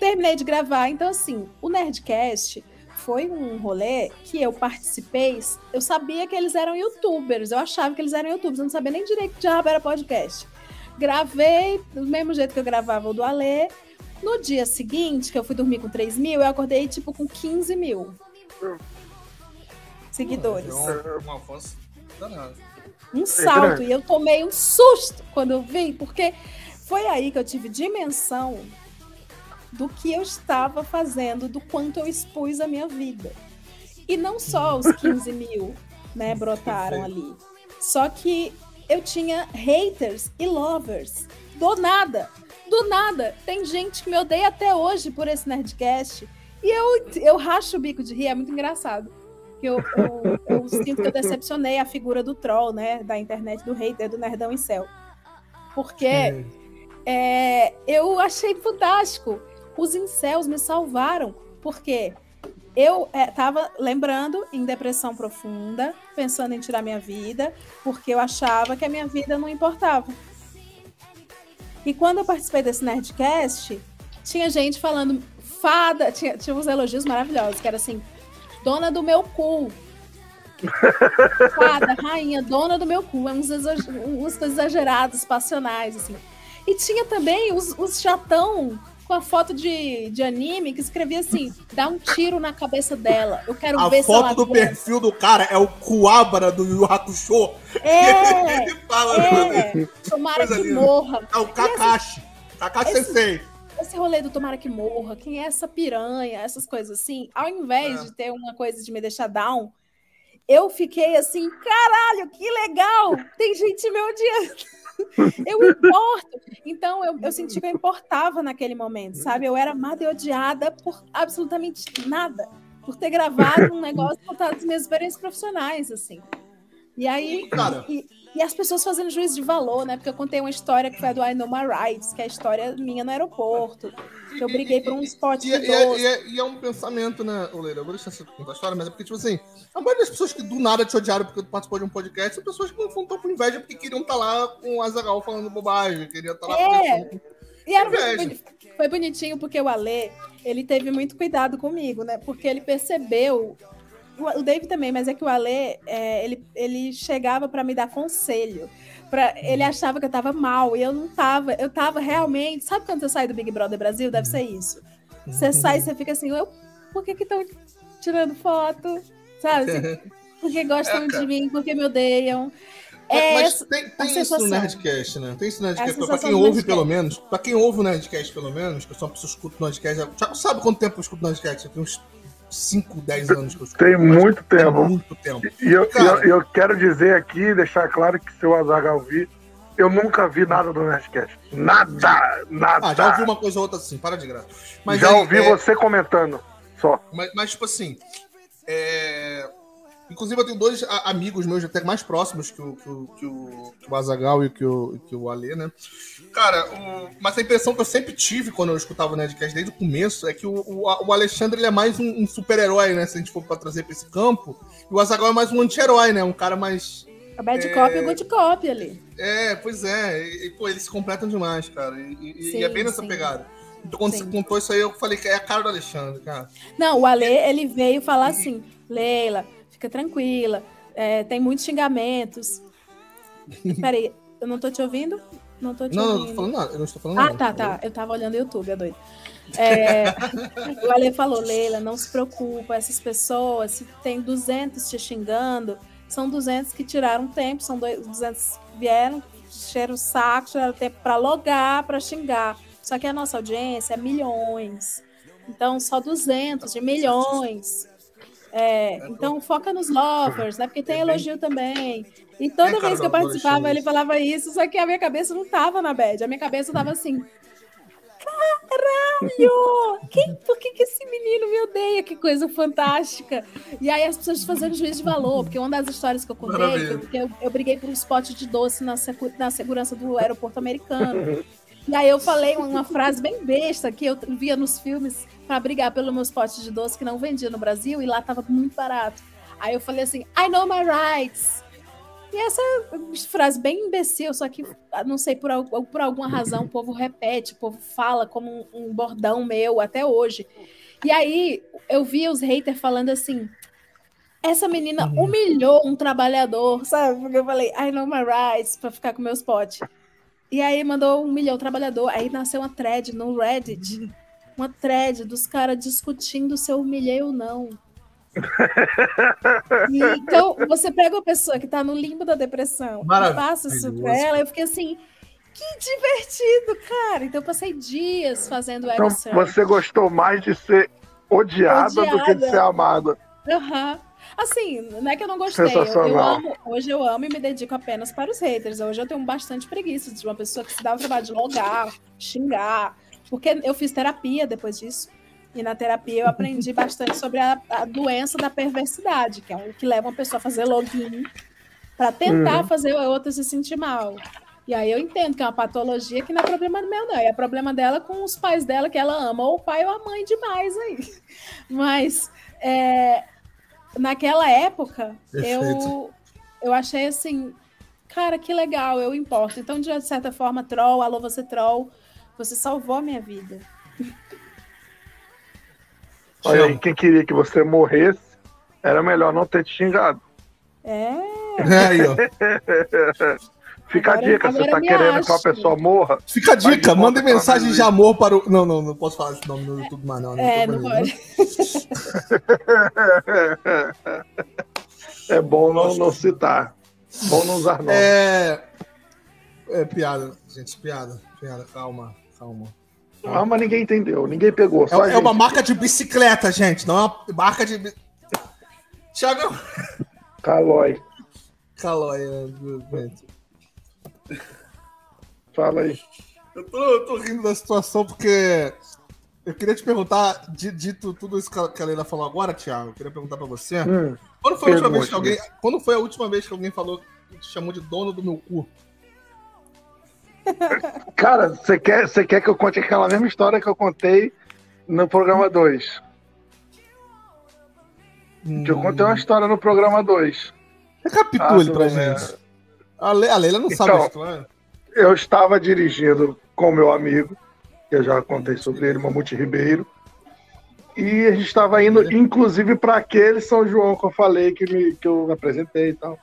terminei de gravar. Então, assim, o Nerdcast foi um rolê que eu participei. Eu sabia que eles eram youtubers, eu achava que eles eram youtubers, eu não sabia nem direito que já era podcast. Gravei do mesmo jeito que eu gravava o do Alê. No dia seguinte, que eu fui dormir com 3 mil, eu acordei tipo com 15 mil seguidores. Um salto. E eu tomei um susto quando eu vi, porque foi aí que eu tive dimensão do que eu estava fazendo, do quanto eu expus a minha vida. E não só os <laughs> 15 mil, né, brotaram ali. Só que eu tinha haters e lovers. Do nada. Do nada. Tem gente que me odeia até hoje por esse Nerdcast. E eu, eu racho o bico de rir, é muito engraçado. Eu, eu, eu sinto que eu decepcionei a figura do troll, né? Da internet, do hater, do Nerdão em Céu. Porque é, eu achei fantástico os incels me salvaram, porque eu estava é, lembrando em depressão profunda, pensando em tirar minha vida, porque eu achava que a minha vida não importava. E quando eu participei desse Nerdcast, tinha gente falando fada, tinha, tinha uns elogios maravilhosos, que era assim, dona do meu cu. <laughs> Fada, rainha, dona do meu cu. É uns, uns exagerados, passionais, assim. E tinha também os, os chatão com a foto de, de anime que escrevia assim: dá um tiro na cabeça dela. Eu quero A ver se foto ela do aguenta." perfil do cara é o Kuwabara do Yu Hakusho. É, <laughs> Ele fala, é. Tomara Coisa que morra. É o Kakashi. Kakashi esse- Sensei. Esse rolê do tomara que morra, quem é essa piranha, essas coisas assim, ao invés É. de ter uma coisa de me deixar down, eu fiquei assim, caralho, que legal! Tem gente me odiando. Eu importo. Então, eu, eu senti que eu importava naquele momento, sabe? Eu era amada e odiada por absolutamente nada. Por ter gravado um negócio contado das minhas experiências profissionais, assim. E aí, Cara. e, e as pessoas fazendo juízo de valor, né? Porque eu contei uma história que foi a do I Know My Rights, que é a história minha no aeroporto. Que eu briguei por um spot E, de é- e é- e é, e é um pensamento, né, Oleira? Eu vou deixar você contar a história, mas é porque, tipo assim, a maioria das pessoas que do nada te odiaram porque tu participou de um podcast são pessoas que não estão por inveja porque queriam estar lá com o Azagal falando bobagem, queriam estar lá É. conversando. E era muito foi bonitinho porque o Ale, ele teve muito cuidado comigo, né? Porque ele percebeu. O o Dave também, mas é que o Ale, é, ele, ele chegava para me dar conselho. Pra, ele achava que eu tava mal e eu não tava. Eu tava realmente. Sabe quando você sai do Big Brother Brasil? Deve ser isso. Você sai e você fica assim, eu, por que que estão tirando foto? Sabe? Assim, <laughs> Porque gostam É, de mim, porque me odeiam. Mas, É mas essa- tem, tem isso no. Nerdcast, né? Tem isso no É Nerdcast. Pra quem ouve, Nerdcast. pelo menos, pra quem ouve o Nerdcast, pelo menos, que eu sou uma pessoa que escuta o Nerdcast. Já já sabe quanto tempo eu escuto o Nerdcast? Tem uns 5, 10 anos que eu escuto. Tem muito Tem tempo. muito tempo. E eu, Cara. eu, eu quero dizer aqui, deixar claro que se o Azagal vir, eu nunca vi nada do Nerdcast. Nada, nada. Ah, já ouvi uma coisa ou outra assim, para de graça. Mas Já aí, ouvi é, você comentando. Só. Mas, mas, tipo assim, é... inclusive eu tenho dois amigos meus até mais próximos que o, que o, que o, que o Azagal e que o, que o Ale, né? Cara, o- mas a impressão que eu sempre tive quando eu escutava o Nerdcast desde o começo é que o, o, o Alexandre ele é mais um, um super-herói, né? Se a gente for pra trazer pra esse campo. E o Azagal é mais um anti-herói, né? Um cara mais. A bad É. cop e o good cop ali. É, pois é. E, pô, eles se completam demais, cara. E, e- e Sim, é bem nessa sim. pegada. Então, quando Sim. você contou isso aí, eu falei que é a cara do Alexandre, cara. Não, o Ale, ele veio falar assim, Leila, fica tranquila, é, tem muitos xingamentos. <laughs> Peraí, eu não tô te ouvindo? Não tô te Não, não, eu ouvindo. tô falando nada. Eu não estou falando Ah, nada. tá, tá. Eu tava olhando o YouTube, é doido. É, o Ale falou, Leila, não se preocupa, essas pessoas, se tem 200 te xingando, são 200 que tiraram tempo, são dois- 200 que vieram, encheram o saco, tiraram tempo para logar, para xingar. Só que a nossa audiência é milhões. Então, só 200 de milhões. É, então, foca nos lovers, né? Porque tem elogio também. E toda É, cara, vez que eu participava, ele falava isso, só que a minha cabeça não tava na bad. A minha cabeça tava assim, caralho! Quem, por que, que esse menino me odeia? Que coisa fantástica! E aí as pessoas fazendo juízo de valor, porque uma das histórias que eu contei, Maravilha. que eu, eu, briguei por um spot de doce na, na segurança do aeroporto americano. E aí eu falei uma frase bem besta que eu via nos filmes para brigar pelo meu spot de doce que não vendia no Brasil e lá tava muito barato. Aí eu falei assim, I know my rights. E essa frase bem imbecil, só que não sei por, por alguma razão o povo repete, o povo fala como um, um bordão meu até hoje. E aí eu vi os haters falando assim: essa menina humilhou um trabalhador, sabe? Porque eu falei, I know my rights, pra ficar com meu spot. E aí mandou humilhou o trabalhador. Aí nasceu uma thread no Reddit. Uma thread dos caras discutindo se eu humilhei ou não. E, então, você pega uma pessoa que tá no limbo da depressão e passa isso pra ela, eu fiquei assim, que divertido, cara. Então eu passei dias fazendo Então, surf. você gostou mais de ser odiada, do que de Odiada. ser amada. Aham. Assim, não é que eu não gostei. Eu, eu amo, hoje eu amo e me dedico apenas para os haters. Hoje eu tenho bastante preguiça de uma pessoa que se dá o trabalho de logar, xingar. Porque eu fiz terapia depois disso. E na terapia eu aprendi <laughs> bastante sobre a, a doença da perversidade, que é o que leva uma pessoa a fazer login para tentar Uhum. fazer a outra se sentir mal. E aí eu entendo que é uma patologia que não é problema meu, não. É problema dela com os pais dela, que ela ama, ou o pai ou a mãe demais aí. <laughs> Mas é, naquela época, eu, eu achei assim, cara, que legal, eu importo. Então, de certa forma, troll, alô, você troll, você salvou a minha vida. Olha aí, quem queria que você morresse, era melhor não ter te xingado. É, É aí, ó. <laughs> Fica Agora- a dica, você tá querendo que uma acho. pessoa morra? Fica a dica, manda mensagem de amor para o. Não, não, não posso falar esse nome no YouTube mais, não. É, não banhando, pode. <laughs> É bom não, não citar. Bom não usar nome. É. É piada, gente, piada. Piada, calma, calma. Ah, mas ninguém entendeu, ninguém pegou. É, é uma marca de bicicleta, gente, não é uma marca de. Thiago. Calói. Calói, é. Fala aí. Eu tô, eu tô rindo da situação porque eu queria te perguntar, di- dito tudo isso que a- Leila falou agora, Thiago, eu queria perguntar pra você. Hum, Quando foi a última vez que alguém. Quando foi a última vez que alguém falou que te chamou de dono do meu cu? Cara, você quer, você quer que eu conte aquela mesma história que eu contei no programa 2? Que eu contei uma história no programa 2. Recapitule Ah, pra gente. A, Le- a Leila não sabe Então, a história. Eu estava dirigindo com meu amigo, que eu já contei sobre ele, Mamute Ribeiro. E a gente estava indo, inclusive, para aquele São João que eu falei, que, me, que eu apresentei e tal.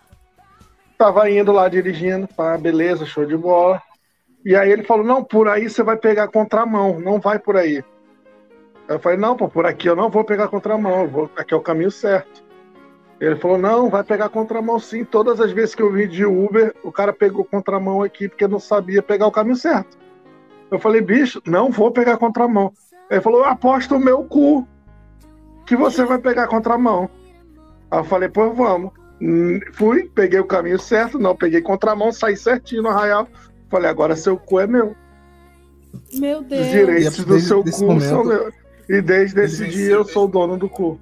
Tava indo lá dirigindo, tá, beleza, show de bola. E aí ele falou: Não, por aí você vai pegar contramão, não vai por aí. Eu falei: Não, pô, por aqui eu não vou pegar contramão, vou, aqui é o caminho certo. Ele falou: Não, vai pegar contramão sim. Todas as vezes que eu vim de Uber, o cara pegou contramão aqui porque não sabia pegar o caminho certo. Eu falei: Bicho, não vou pegar contramão. Ele falou: Aposta o meu cu que você vai pegar contramão. Aí eu falei: Pois vamos. Hum, Fui, peguei o caminho certo, não peguei contramão, saí certinho no arraial. Falei: Agora seu cu é meu. Meu Os Deus. direitos E do seu cu momento- são meus. E desde esse dia eu sou o dono do cu.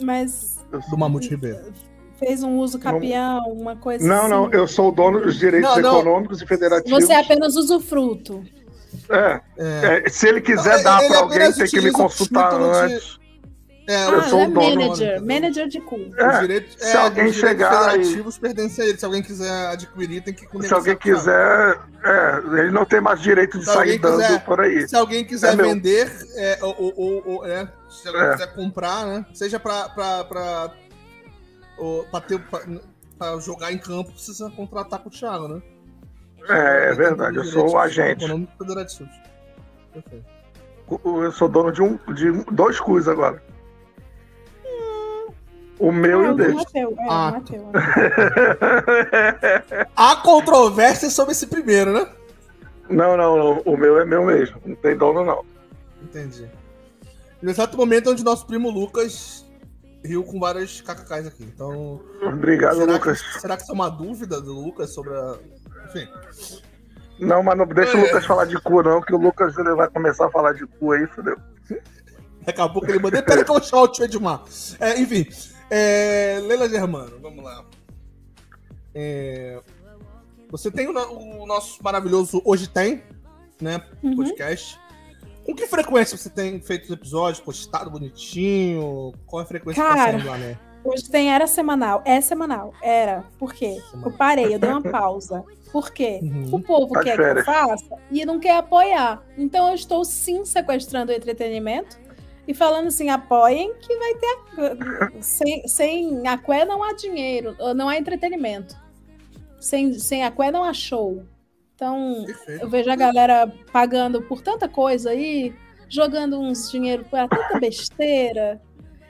Mas Do Mamute Ribeiro. fez um uso capião, uma coisa Não, assim. não, eu sou o dono dos direitos Não, não. econômicos e federativos. Você é apenas usufruto. É, É, é, se ele quiser Não, dar ele pra alguém, tem que me consultar antes. É, Eu ah, sou ele o é dono, manager. entendeu? Manager de cu. É, direitos, se alguém os direitos chegar e- federativos pertencem a ele. Se alguém quiser adquirir, tem que Se alguém quiser, é, ele não tem mais direito de Se alguém sair dando quiser- por aí. Se alguém quiser É meu. vender, é, ou, ou- ou- é, se alguém É. quiser comprar, né? Seja pra, pra, pra, ou, pra, ter, pra, pra jogar em campo, precisa contratar com o Thiago, né? É, é verdade, eu sou o agente. Econômico federativo. Perfeito. Eu sou dono de, um, de dois cus agora. O meu e Ah, o o dele. Mateu, é, Ah. o Mateu. <laughs> Há controvérsia sobre esse primeiro, né? Não, não, não. O meu é meu mesmo. Não tem dono, não. Entendi. No exato momento onde nosso primo Lucas riu com várias kkks aqui. Então, Obrigado, será, Lucas. Que, será que isso é uma dúvida do Lucas sobre a. Enfim. Não, mas não deixa o É. Lucas falar de cu, não, que o Lucas ele vai começar a falar de cu aí, fodeu. Daqui a pouco ele manda. Pera que eu chamo o Edmar. É, enfim. É, Leila Germano, vamos lá. É, você tem o, o nosso maravilhoso Hoje Tem, né? Uhum. Podcast. Com que frequência você tem feito os episódios, postado bonitinho? Qual é a frequência que tá Cara, saindo lá, né? Hoje tem era semanal. É semanal. Era. Por quê? Eu parei, eu dei uma pausa. Por quê? Uhum. O povo Tá quer que eu férias. faça e não quer apoiar. Então eu estou sim sequestrando o entretenimento e falando assim: apoiem que vai ter. A... Sem, sem aqué não há dinheiro, não há entretenimento. Sem, sem aqué não há show. Então Perfeito. eu vejo a galera pagando por tanta coisa aí, jogando uns dinheiro para tanta besteira.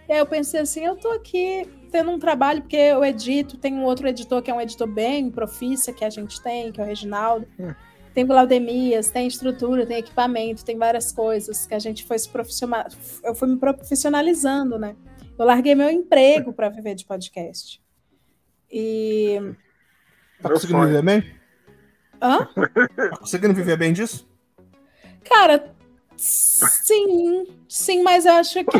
E aí eu pensei assim, eu tô aqui tendo um trabalho, porque eu edito, tem um outro editor que é um editor bem profícia que a gente tem, que é o Reginaldo. Hum. Tem Glaudemias, tem estrutura, tem equipamento, tem várias coisas que a gente foi se profissional... Eu fui me profissionalizando, né? Eu larguei meu emprego para viver de podcast. E. Tá conseguindo viver bem? <laughs> Hã? Tá conseguindo viver bem disso? Cara, sim, sim, mas eu acho que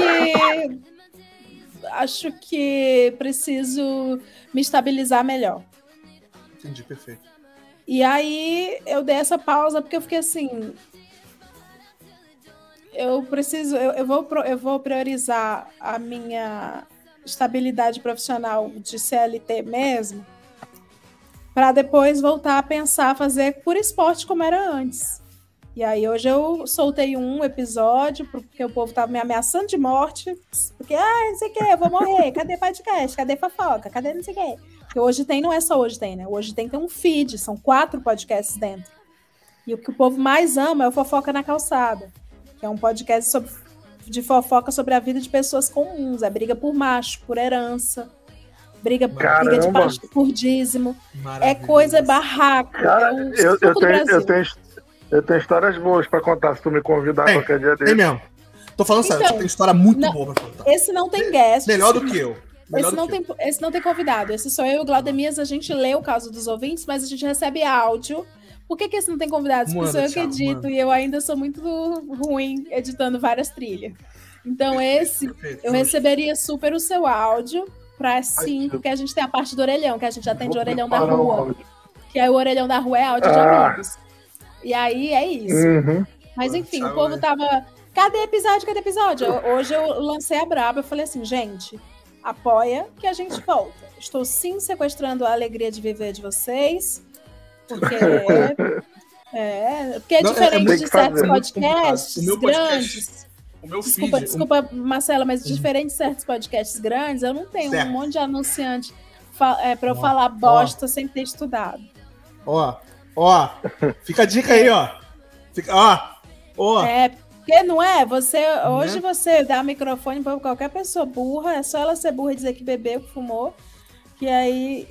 acho que preciso me estabilizar melhor. Entendi, perfeito. E aí eu dei essa pausa porque eu fiquei assim, eu preciso, eu, eu vou eu vou priorizar a minha estabilidade profissional de CLT mesmo, para depois voltar a pensar fazer por esporte como era antes. E aí hoje eu soltei um episódio porque o povo tava me ameaçando de morte, porque ah, não sei o que, eu vou morrer, cadê podcast, cadê fofoca, cadê não sei o que. Porque hoje tem, não é só hoje tem, né? Hoje tem tem um feed, são quatro podcasts dentro. E o que o povo mais ama é o Fofoca na Calçada, que é um podcast sobre, de fofoca sobre a vida de pessoas comuns. É briga por macho, por herança, briga, briga de baixo, por dízimo. É coisa barraca. Cara, é um eu, eu, tenho, eu, tenho, eu tenho histórias boas pra contar se tu me convidar Tem, qualquer dia Tem desse. mesmo. Tô falando sério, Então, você tem história muito não- boa pra contar. Esse não tem guest. Melhor do que eu. Esse não, tem, esse não tem convidado. Esse sou eu e o Glaudemias. A gente lê o caso dos ouvintes, mas a gente recebe áudio. Por que, que esse não tem convidados? Porque sou eu que edito manda. e eu ainda sou muito ruim editando várias trilhas. Então, esse Perfeito. eu receberia super o seu áudio para sim, porque a gente tem a parte do orelhão, que a gente atende o Vou orelhão da rua. Que aí o orelhão da rua é áudio de Ah. amigos. E aí é isso. Uhum. Mas enfim, o povo tava. Cadê episódio? Cadê episódio? Hoje eu lancei a braba. Eu falei assim, gente, apoia que a gente volta. Estou sim sequestrando a alegria de viver de vocês. Porque. <laughs> É, porque é Não, é- diferente tem de certos podcasts O podcast- grandes. O Desculpa, feed. desculpa, Marcela, mas diferente de certos podcasts grandes, eu não tenho Certo. um monte de anunciante é, para eu Ó, falar bosta sem ter estudado. Ó, ó. Fica a dica aí, ó. Fica, ó. Ó. É, porque não é? Você, Né? hoje você dá microfone para qualquer pessoa burra, é só ela ser burra e dizer que bebeu, que fumou, que aí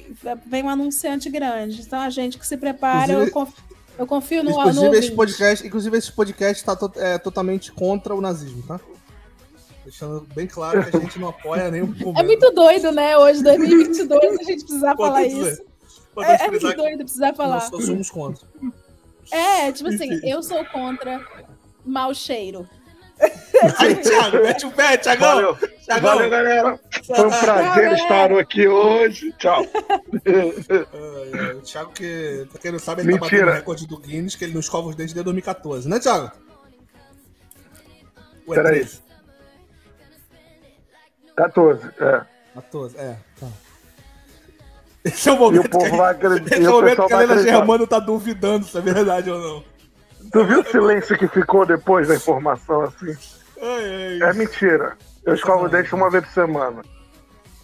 vem um anunciante grande. Então a gente que se prepara, eu confio, eu confio no, no Inclusive, esse podcast, inclusive, esse podcast tá to- é, totalmente contra o nazismo, tá? Deixando bem claro que a gente não apoia nenhum <laughs> É muito doido, né? Hoje, 2022, a gente precisar falar Pode isso. É, é muito doido precisar falar. nós só somos contra. É, tipo assim, eu sou contra mau cheiro. <laughs> Aí, Thiago, mete o pé, Thiagão. Valeu. Thiagão. Valeu, galera. Foi um prazer estar aqui hoje. Tchau. O Thiago, que, pra quem não sabe, ele tá Mentira. batendo o recorde do Guinness, que ele não escova os dentes desde 2014, né, Thiago? Ué, Peraí. 13. 14. É. 14, é, tá. Esse é o E momento o povo que, vai acreditar. esse E é o momento que a vai Helena acreditar. Germano tá duvidando se é verdade ou não. Tu viu o silêncio que ficou depois da informação assim? Ai, ai. É mentira. Eu escovo o dente uma vez por semana.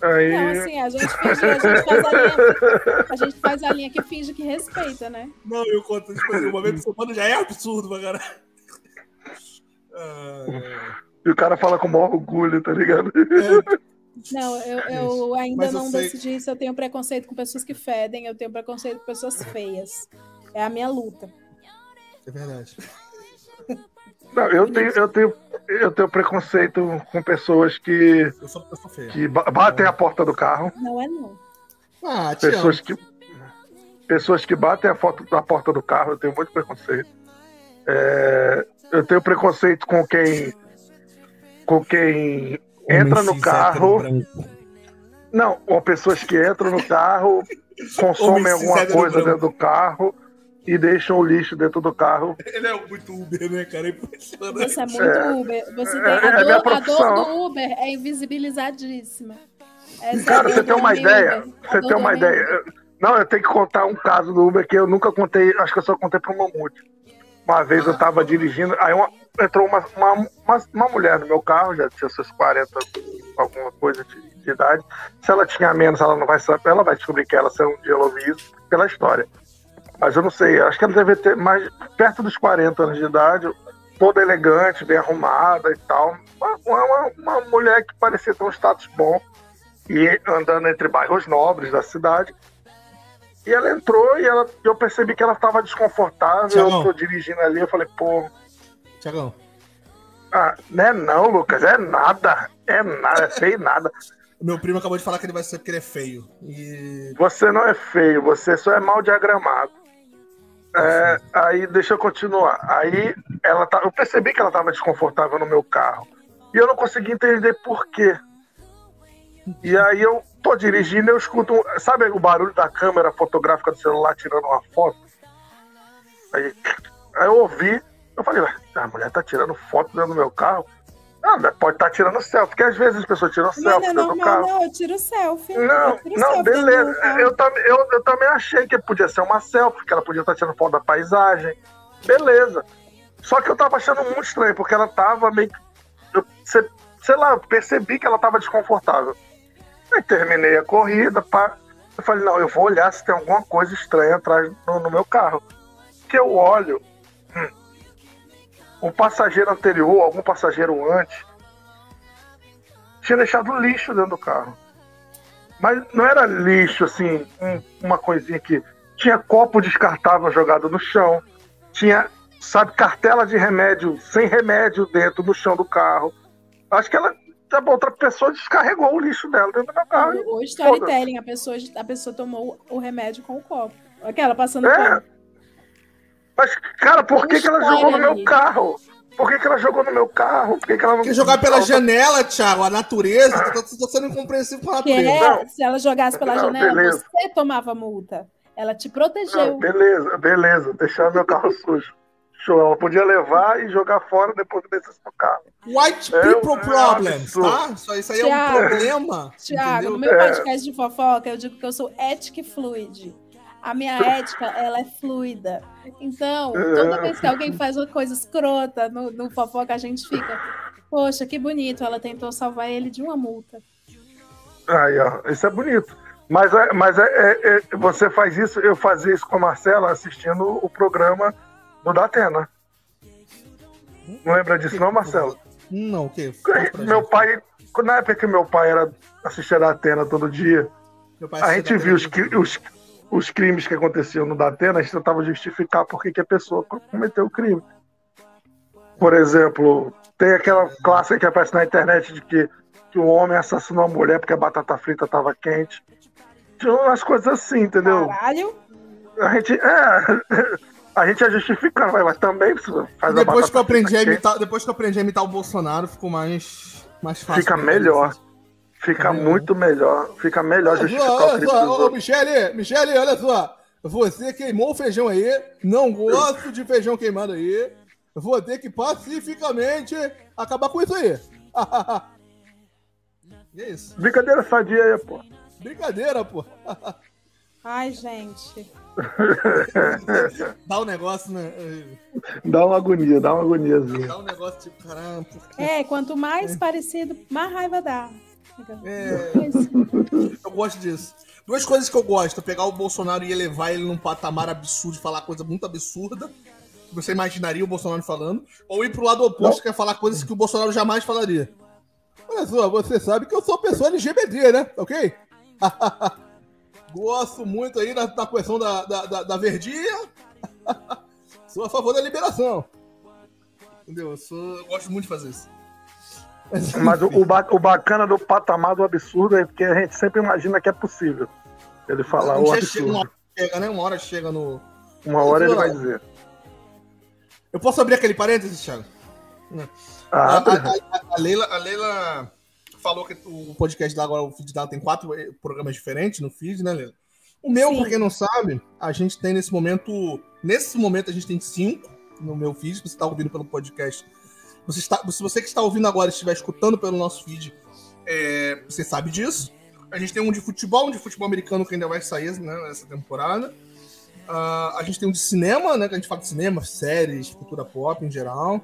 Aí. Não, assim, a gente finge, a gente faz a linha, a gente faz a linha que finge que respeita, né? Não, eu conto, tipo assim, uma vez por semana já é absurdo pra caralho. Ai. E o cara fala com o maior orgulho, tá ligado? Não, eu, eu ainda Mas eu não sei- decidi se eu tenho preconceito com pessoas que fedem, eu tenho preconceito com pessoas feias. É a minha luta. É verdade. Não, eu tenho, eu tenho, eu tenho preconceito com pessoas que, Eu sou uma pessoa feia. que ba- batem a porta do carro, Não é não. Ah, amo. pessoas que, pessoas que batem a, foto, a porta do carro, eu tenho muito preconceito. É, eu tenho preconceito com quem, com quem entra no carro, não, ou pessoas que entram no carro, consomem alguma coisa branco. dentro do carro e deixam o lixo dentro do carro. Ele é muito Uber, né, cara? É impressionante. Você é muito É. Uber. Você É- tem, é a, dor, a dor do Uber é invisibilizadíssima. Essa é Cara, você tem uma ideia? Uber. Você tem uma ideia? Uber. Não, eu tenho que contar um caso do Uber que eu nunca contei, acho que eu só contei pro Mamute. Uma vez eu tava dirigindo, aí uma- entrou uma, uma, uma, uma mulher no meu carro, já tinha seus 40, alguma coisa de, de idade. Se ela tinha menos, ela não vai saber, ela vai descobrir que ela, se um dia ela ouvir isso, pela história. Mas eu não sei, acho que ela deve ter mais perto dos 40 anos de idade, toda elegante, bem arrumada e tal. Uma, uma, uma mulher que parecia ter um status bom e andando entre bairros nobres da cidade. E ela entrou e ela, eu percebi que ela estava desconfortável. Tiagão. Eu tô dirigindo ali, eu falei, pô, Tiagão, ah, não é não, Lucas, é nada. É nada, é feio nada. <laughs> meu primo acabou de falar que ele vai ser porque ele é feio. E. Você não é feio, você só é mal diagramado. É, aí, deixa eu continuar. Aí, ela tá, eu percebi que ela estava desconfortável no meu carro. E eu não consegui entender por quê. E aí, eu tô dirigindo eu escuto. um- Sabe o barulho da câmera fotográfica do celular tirando uma foto? Aí, aí eu ouvi. Eu falei, "Ué, a mulher tá tirando foto dentro do meu carro? Mas pode estar tirando selfie, porque às vezes as pessoas tiram Não, selfie não do normal, carro. não. Eu tiro selfie. Não, tiro não, selfie beleza. Eu, eu, eu também achei que podia ser uma selfie, que ela podia estar tirando foto da paisagem. Beleza. Só que eu tava achando muito estranho, porque ela tava meio que. Eu, sei, sei lá, eu percebi que ela tava desconfortável. Aí terminei a corrida, pá. Eu falei, não, eu vou olhar se tem alguma coisa estranha atrás no, no meu carro. Que eu olho, hum, um passageiro anterior, algum passageiro antes, tinha deixado lixo dentro do carro. Mas não era lixo, assim, um, uma coisinha que. Tinha copo descartável jogado no chão, tinha, sabe, cartela de remédio sem remédio dentro do chão do carro. Acho que ela. A outra pessoa descarregou o lixo dela dentro do meu carro. O, o storytelling, a pessoa, a pessoa tomou o remédio com o copo. Aquela passando é. Mas, cara, por que, que ela jogou no meu carro? Por que, que ela jogou no meu carro? Por que, que ela não. Quer jogar pela janela, Thiago, a natureza. Ah. Tô, sendo incompreensível com a natureza. É, se ela jogasse pela não, janela, beleza. você tomava multa. Ela te protegeu. Não, beleza, beleza. Deixar meu carro sujo. Show. Ela podia levar e jogar fora depois que descesse carro. White é, people é, problems, é tá? Isso, isso aí Thiago, é um problema. Tiago, no meu podcast de fofoca, eu digo que eu sou ética e fluid a minha ética ela é fluida. Então, toda vez que alguém faz uma coisa escrota no, no fofoca, a gente fica, poxa, que bonito, ela tentou salvar ele de uma multa. Aí, ó, isso é bonito. Mas, é, mas é, é, é, você faz isso, eu fazia isso com a Marcela assistindo o programa do Datena. Não lembra disso, não, Marcelo? Não, o quê? Meu pai, na época que meu pai era assistir a Atena todo dia, a gente viu os, os, os crimes que aconteciam no Datena, a gente tentava justificar por que a pessoa cometeu o crime. Por exemplo, tem aquela classe que aparece na internet de que, que um homem assassinou uma mulher porque a batata frita estava quente. Tinha umas coisas assim, entendeu? Caralho! A gente, é, <laughs> a gente é justificando, mas também faz depois que eu aprendi a imitar, Depois que eu aprendi a imitar o Bolsonaro, ficou mais, mais fácil. Fica melhor. Fica é. muito melhor. Fica melhor olha justificar só, olha só, ô, Michele, Michele, olha só. Você queimou o feijão aí. Não gosto de feijão queimado aí. Vou ter que pacificamente acabar com isso aí. e <laughs> é isso. Brincadeira sadia aí, pô. Brincadeira, pô. Ai, gente. dá um negócio, né? Dá uma agonia, dá uma agoniazinha. Dá um negócio tipo, caramba. É, quanto mais é. parecido, mais raiva dá. É, eu gosto disso. Duas coisas que eu gosto: pegar o Bolsonaro e elevar ele num patamar absurdo, falar coisa muito absurda. Que você imaginaria o Bolsonaro falando. Ou ir pro lado oposto, que é falar coisas que o Bolsonaro jamais falaria. Olha só, você sabe que eu sou pessoa LGBT, né? Ok? <laughs> gosto muito aí da, da questão da, da, da, da verdinha. <laughs> sou a favor da liberação. Entendeu? Eu, sou, eu gosto muito de fazer isso. Mas o, o, bacana do patamar do absurdo é que a gente sempre imagina que é possível. Ele falar o absurdo. Uma hora chega, né? Uma hora chega no. Uma hora ele vai dizer. Eu posso abrir aquele parênteses, Thiago? Ah, a, a, a, Leila, a Leila falou que o podcast dela agora, o feed dela tem quatro programas diferentes no feed, né, Leila? O meu, Sim. pra quem não sabe, a gente tem nesse momento. Nesse momento a gente tem cinco no meu feed, que você tá ouvindo pelo podcast você está, se você que está ouvindo agora estiver escutando pelo nosso feed, é, você sabe disso. A gente tem um de futebol, um de futebol americano que ainda vai sair né, nessa temporada. Uh, a gente tem um de cinema, né? Que a gente fala de cinema, séries, cultura pop em geral.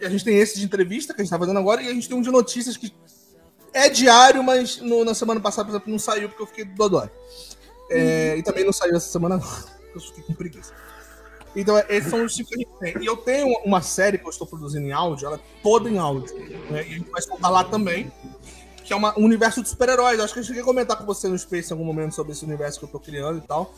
E a gente tem esse de entrevista que a gente está fazendo agora. E a gente tem um de notícias que é diário, mas no, na semana passada, por exemplo, não saiu porque eu fiquei dodói. É, uhum. E também não saiu essa semana, <laughs> não. Eu fiquei com preguiça. Então, esses são os cinco que a gente tem. E eu tenho uma série que eu estou produzindo em áudio, ela é toda em áudio. Né? E a gente vai soltar lá também, que é uma, um universo de super-heróis. Acho que eu cheguei a comentar com você no Space em algum momento sobre esse universo que eu estou criando e tal.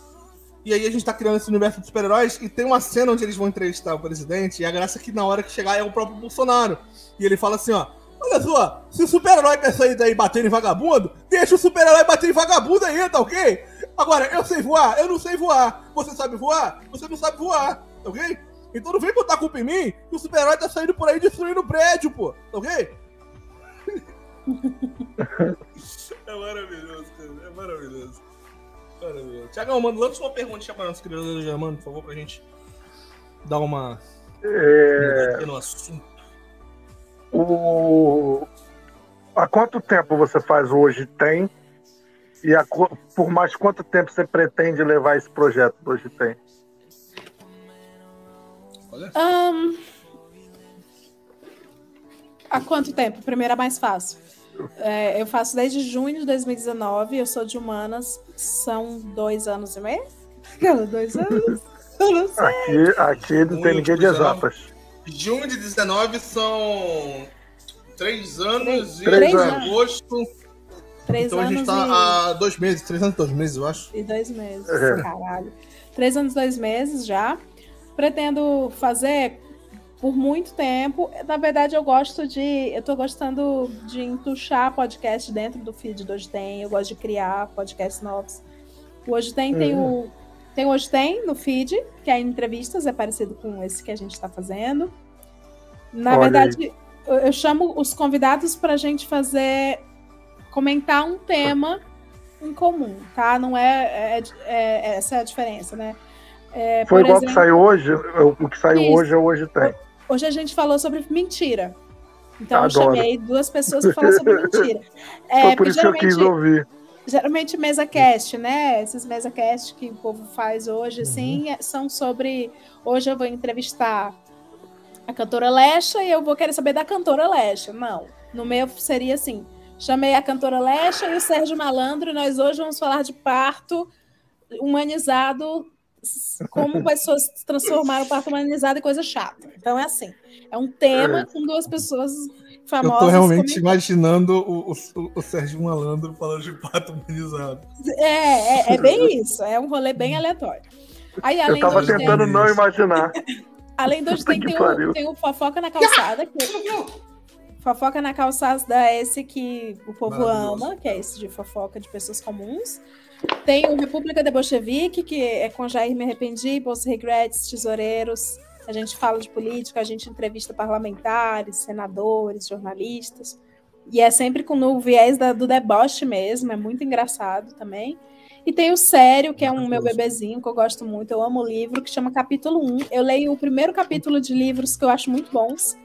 E aí a gente está criando esse universo de super-heróis e tem uma cena onde eles vão entrevistar o presidente, e a graça é que na hora que chegar é o próprio Bolsonaro. E ele fala assim, ó, Olha só, se o super-herói quer sair daí batendo em vagabundo, deixa o super-herói bater em vagabundo aí, tá ok? Agora, eu sei voar, eu não sei voar. Você sabe voar? Você não sabe voar, tá ok? Então não vem botar culpa em mim que o super-herói tá saindo por aí destruindo o prédio, pô, tá ok? <laughs> é maravilhoso, cara, é maravilhoso. Maravilhoso. Tiagão, manda, lança uma pergunta para nosso criador Germano, por favor, pra gente dar uma. É... no assunto. O... Há quanto tempo você faz hoje? Tem? E a... por mais quanto tempo você pretende levar esse projeto hoje tem? Um... Há quanto tempo? Primeiro é mais fácil. É, eu faço desde junho de 2019, eu sou de humanas, são dois anos e meio? dois anos? <laughs> Eu não sei. Aqui, aqui não tem ninguém de exatas. Junho de 19 são três anos Três e anos. agosto. Três então a gente anos tá e... há dois meses, três anos e dois meses, eu acho. E dois meses, É. caralho. Três anos, dois meses já. Pretendo fazer por muito tempo. Na verdade, eu gosto de. Eu tô gostando de entuchar podcast dentro do feed do Hoje Tem. Eu gosto de criar podcasts novos. O Hoje Tem tem o. Tem o Hoje Tem no feed, que é entrevistas, é parecido com esse que a gente está fazendo. Na Olha verdade, eu, eu chamo os convidados para a gente fazer. Comentar um tema em comum, tá? Não é, é- é- essa é a diferença, né? É, Foi igual que exemplo, saiu hoje, o que saiu Isso. hoje é hoje tem. Hoje a gente falou sobre mentira. Então Adoro. eu chamei duas pessoas para falar sobre mentira. <laughs> É, Foi por isso que eu quis geralmente, ouvir. geralmente mesa cast, né? Esses mesa cast que o povo faz hoje, assim, é- são sobre. Hoje eu vou entrevistar a cantora Lecha e eu vou querer saber da cantora Lecha. Não. No meu seria assim: chamei a cantora Lecha e o Sérgio Malandro, e nós hoje vamos falar de parto humanizado. Como pessoas transformaram o parto humanizado em coisa chata. Então é assim: é um tema É. com duas pessoas Eu famosas. tô realmente comentando. imaginando o, o, o Sérgio Malandro falando de pato humanizado. É, é, é bem isso. É um rolê bem aleatório. Aí, Eu além tava do tentando tem, não imaginar. <laughs> além do tem, que tem, o, tem o Fofoca na Calçada, que Fofoca na Calçada é esse que o povo ama, que é esse de fofoca de pessoas comuns. Tem o República de Bolchevique, que é com Jair Me Arrependi, Bolsa Regrets, Tesoureiros. A gente fala de política, a gente entrevista parlamentares, senadores, jornalistas. E é sempre com o viés da- do deboche mesmo, é muito engraçado também. E tem o Sério, que é um meu bebezinho, que eu gosto muito, eu amo o livro, que chama Capítulo 1. Eu leio o primeiro capítulo de livros que eu acho muito bons.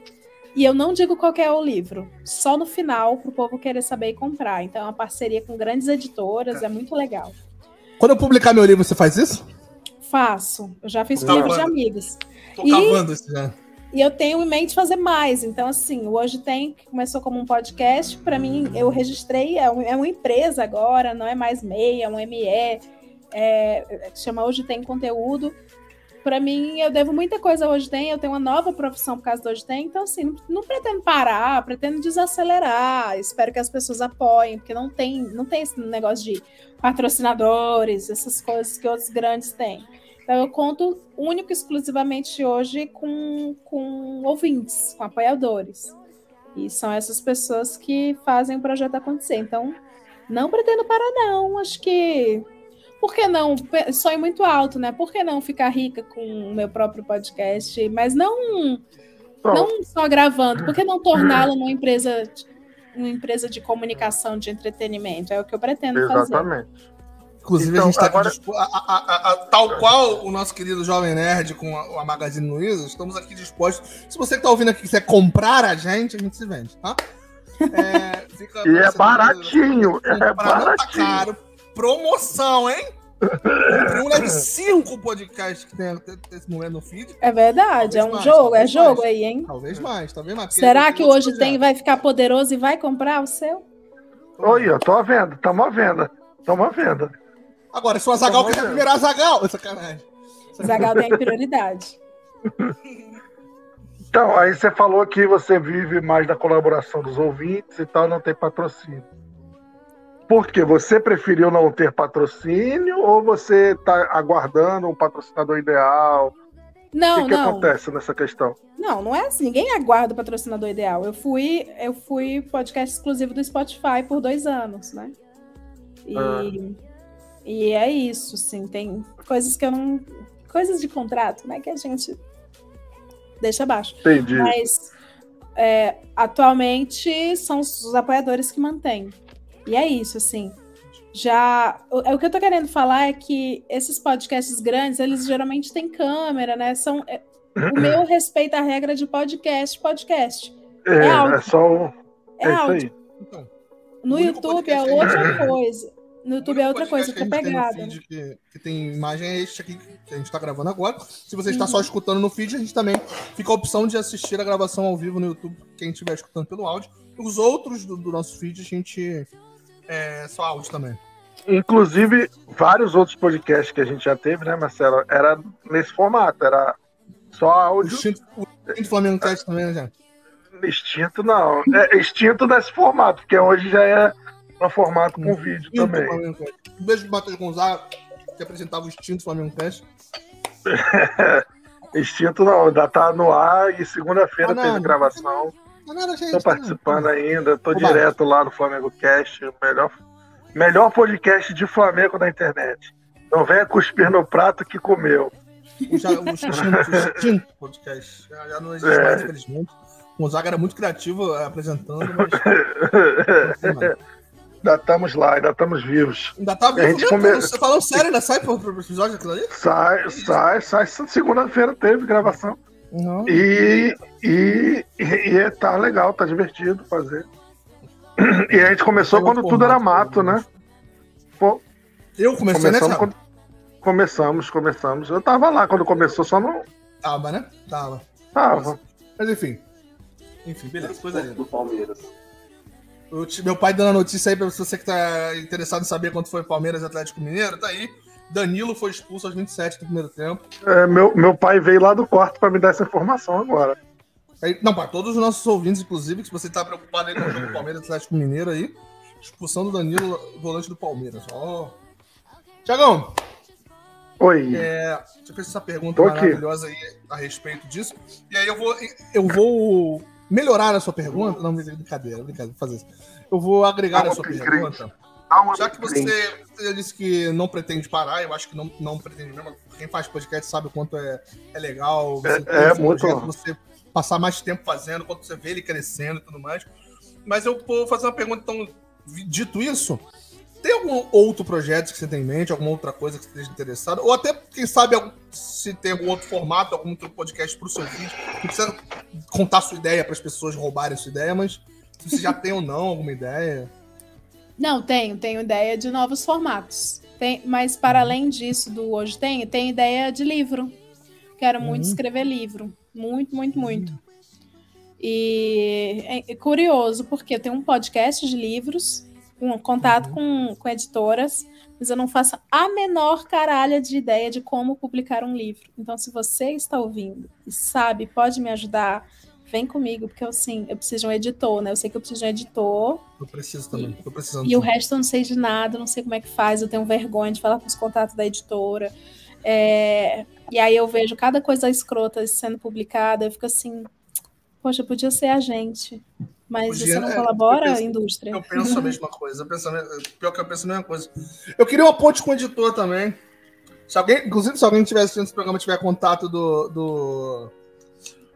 E eu não digo qual que é o livro, só no final, para o povo querer saber e comprar. Então é uma parceria com grandes editoras, é muito legal. Quando eu publicar meu livro, você faz isso? Faço, eu já fiz com livros de bom. amigos. Tô E- cavando isso já. E eu tenho em mente fazer mais. Então, assim, o Hoje Tem, que começou como um podcast, para mim, eu registrei, é, um- é uma empresa agora, não é mais MEI, é um ME, é, chama Hoje Tem Conteúdo. Para mim, eu devo muita coisa Hoje Tem, eu tenho uma nova profissão por causa do Hoje Tem, então, assim, não, não pretendo parar, pretendo desacelerar, espero que as pessoas apoiem, porque não tem, não tem esse negócio de patrocinadores, essas coisas que outros grandes têm. Então eu conto único e exclusivamente hoje com, com ouvintes, com apoiadores. E são essas pessoas que fazem o projeto acontecer. Então, não pretendo parar, não. Acho que. Por que não? Sonho muito alto, né? Por que não ficar rica com o meu próprio podcast? Mas não, não só gravando. Por que não torná-lo numa empresa, uma empresa de comunicação, de entretenimento? É o que eu pretendo fazer. exatamente. Inclusive, Então, a gente tá agora- a- a- a- a- tal qual o nosso querido Jovem Nerd com a, a Magazine Luiza, estamos aqui dispostos. Se você que tá ouvindo aqui quiser comprar a gente, a gente se vende, tá? <laughs> É, fica E é baratinho, é tá baratinho. caro. Promoção, hein? Um, leve cinco podcasts que tem até esse momento no feed. É verdade, é um Talvez mais, jogo, é jogo mais. aí, hein? Talvez mais, talvez mais. Será que hoje tem vai ficar poderoso e vai comprar o seu? Oi, ó, tô à venda, tamo à venda. Tamo à venda. Agora, se o Azagal Tá quiser primeiro Azagal, sacanagem. Zagal tem prioridade. <laughs> Então, aí você falou que você vive mais da colaboração dos ouvintes e tal, não tem patrocínio. Por quê? Você preferiu não ter patrocínio ou você tá aguardando um patrocinador ideal? o Não, que, que não. acontece nessa questão? Não, não é assim. Ninguém aguarda o patrocinador ideal. Eu fui, eu fui podcast exclusivo do Spotify por dois anos, né? E, Ah. e é isso, sim. Tem coisas que eu não. Coisas de contrato, né? Que a gente deixa abaixo. Entendi. Mas é, atualmente são os apoiadores que mantêm. E é isso, assim. Já. O, o que eu tô querendo falar é que esses podcasts grandes, eles geralmente têm câmera, né? São, é, o meu <clears throat> respeita a regra de podcast, podcast. É, é áudio. é só um. É, É isso áudio. aí. Então, No YouTube é outra coisa. No YouTube é outra coisa, que outra a gente tem pegada. feed que, que tem imagem é este aqui que a gente tá gravando agora. Se você está Uhum. só escutando no feed, a gente também fica a opção de assistir a gravação ao vivo no YouTube, quem estiver escutando pelo áudio. Os outros do, do nosso feed, a gente. É só áudio também. Inclusive, vários outros podcasts que a gente já teve, né, Marcelo? Era nesse formato, era só O áudio. Extinto, o Extinto Flamengo Cast também, né, gente? Extinto não. É extinto nesse formato, porque hoje já é no formato com vídeo Extinto também. Flamengo Cast. Um beijo pro Matheus Gonzaga, que apresentava o Extinto Flamengo Cast. <laughs> Extinto não, ainda tá no ar e segunda-feira Ah, teve gravação. Nada, gente. Tô participando ainda, Marcos. direto lá no Flamengo Cast, o melhor, melhor podcast de Flamengo na internet. Não venha cuspir no prato que comeu. O, já, o <laughs> podcast. Já, já não existe É. mais, infelizmente. O Gonzaga era muito criativo eh, apresentando, mas. <laughs> ainda estamos lá, ainda estamos vivos. Ainda tá A vivo gente mesmo, come- falando sério, ainda sai pro, pro episódio aquilo ali? Sai, sai, sai. Segunda-feira teve gravação. Não. E, e, e, e tá legal, tá divertido fazer. E a gente começou Tem quando tudo era mato, né? Pô, Eu comecei começamos, nessa. quando, começamos, começamos. Eu tava lá quando começou, só não Tava, né? Tava. tava. Mas enfim. Enfim, beleza, coisa linda. do Palmeiras. Te- Meu pai dando a notícia aí pra você que tá interessado em saber quanto foi Palmeiras e Atlético Mineiro, tá aí. Danilo foi expulso aos 27 do primeiro tempo. É, meu, meu pai veio lá do quarto pra me dar essa informação agora. Aí- não, para todos os nossos ouvintes, inclusive, que se você tá preocupado aí com o jogo do Palmeiras Atlético Mineiro aí, expulsão do Danilo, volante do Palmeiras. Ó. Tiagão, Oi. é, você fez essa pergunta Tô aqui. maravilhosa aí a respeito disso. E aí eu vou, eu vou melhorar a sua pergunta. Não, brincadeira, brincadeira, vou fazer isso. Eu vou agregar Dá a sua pergunta. Uma Já que você, você disse que não pretende parar, eu acho que não, não pretende mesmo. Quem faz podcast sabe o quanto é, é legal. Você É- ter é um muito projeto. Você passar mais tempo fazendo, quando você vê ele crescendo e tudo mais. Mas eu vou fazer uma pergunta, então, dito isso, tem algum outro projeto que você tem em mente, alguma outra coisa que você esteja interessado? Ou até, quem sabe, se tem algum outro formato, algum outro podcast para o seu vídeo. Não precisa contar sua ideia para as pessoas roubarem sua ideia, mas se você já tem ou não alguma ideia. Não, tenho, tenho ideia de novos formatos. Tem, mas para além disso, do hoje tem, tem ideia de livro. Quero muito Uhum. escrever livro. Muito, muito, muito. E é- é curioso, porque eu tenho um podcast de livros, um contato com, com editoras, mas eu não faço a menor caralha de ideia de como publicar um livro. Então, se você está ouvindo e sabe, pode me ajudar, vem comigo, porque eu, assim, eu preciso de um editor, né? Eu sei que eu preciso de um editor, Eu preciso também. Tô precisando. e o sim. resto eu não sei de nada, não sei como é que faz, eu tenho vergonha de falar com os contatos da editora. É, e aí eu vejo cada coisa escrota sendo publicada, eu fico assim, poxa, podia ser a gente. Mas Podia, você não é, colabora, penso- indústria? Eu penso a mesma coisa. Eu penso Pior que eu penso a mesma coisa. Eu queria uma ponte com o editor também. Se alguém, inclusive, se alguém tiver assistindo esse programa tiver contato do, do,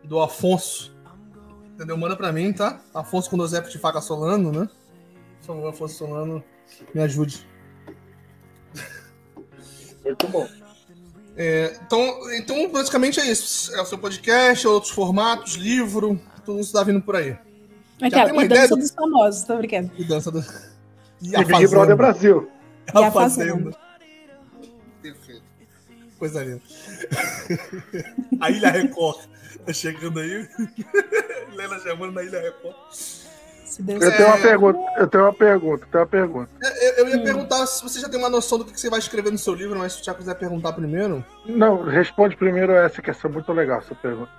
do Afonso, entendeu? Manda pra mim, tá? Afonso com dois F de faca Solano, né? Por favor, Afonso Solano, me ajude. Muito bom. É, então, então, basicamente é isso. É o seu podcast, outros formatos, livro, tudo isso tá vindo por aí. Aquela, tem uma e ideia dança do- dos famosos, tô brincando. <laughs> E dança do. E E Big Brother Brasil. E a Fazenda. Perfeito. Coisa linda. A Ilha Record. Tá chegando aí. <laughs> Helena Germano na Ilha Record. Se Deus Eu É. tenho uma pergunta, eu tenho uma pergunta, eu tenho uma pergunta. Eu, eu ia Hum. perguntar se você já tem uma noção do que você vai escrever no seu livro, mas se o Thiago quiser perguntar primeiro. Não, responde primeiro essa que essa é muito legal, essa pergunta.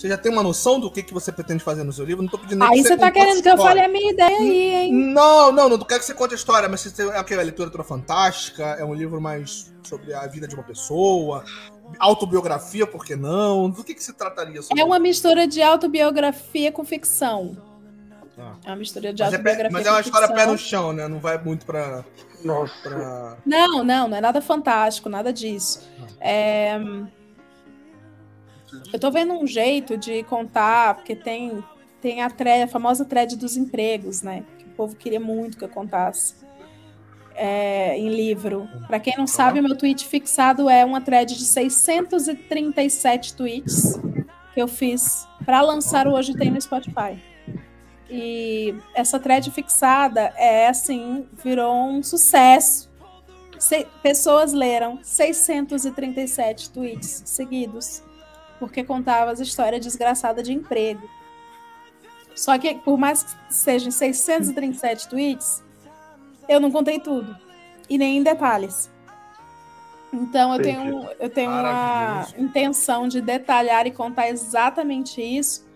Você já tem uma noção do que, que você pretende fazer no seu livro? Não tô pedindo nem Aí que você tá conte a querendo que eu fale a minha ideia aí, hein? Não, não, não quero que você conte a história, mas se tem- é o que? É literatura fantástica? É um livro mais sobre a vida de uma pessoa? Autobiografia, por que não? Do que, que se trataria? sobre É uma mistura de autobiografia com ficção. Ah. É uma mistura de Mas é, autobiografia pé- mas é uma história ficção. pé no chão, né? Não vai muito pra. Nossa. pra... Não, não, não é nada fantástico, nada disso. É, Eu tô vendo um jeito de contar, porque tem, tem a, thread, a famosa thread dos empregos, né? Que o povo queria muito que eu contasse. é, em livro. Para quem não sabe, meu tweet fixado é uma thread de 637 tweets que eu fiz para lançar o Hoje Tem no Spotify. E essa thread fixada é assim, virou um sucesso. se, pessoas leram 637 tweets seguidos, porque contava as histórias desgraçadas de emprego. Só que, por mais que sejam 637 tweets, eu não contei tudo. E nem em detalhes. Então, eu tenho, eu tenho uma intenção de detalhar e contar exatamente isso,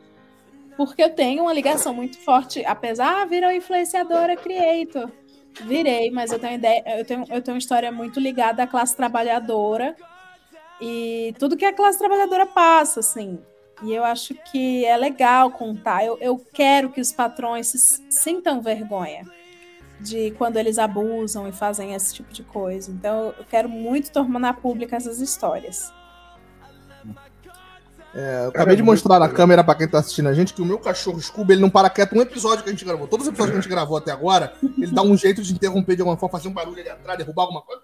porque eu tenho uma ligação muito forte, apesar, ah, virou influenciadora, creator. Virei, mas eu tenho ideia, eu tenho, eu tenho uma história muito ligada à classe trabalhadora e tudo que a classe trabalhadora passa, assim. E eu acho que é legal contar. Eu, eu quero que os patrões se sintam vergonha de quando eles abusam e fazem esse tipo de coisa. Então, eu quero muito tornar pública essas histórias. É, eu acabei de mostrar na câmera para quem tá assistindo a gente que o meu cachorro Scooby ele não para quieto um episódio que a gente gravou. Todos os episódios que a gente gravou até agora, ele dá um jeito de interromper de alguma forma, fazer um barulho ali atrás, derrubar alguma coisa.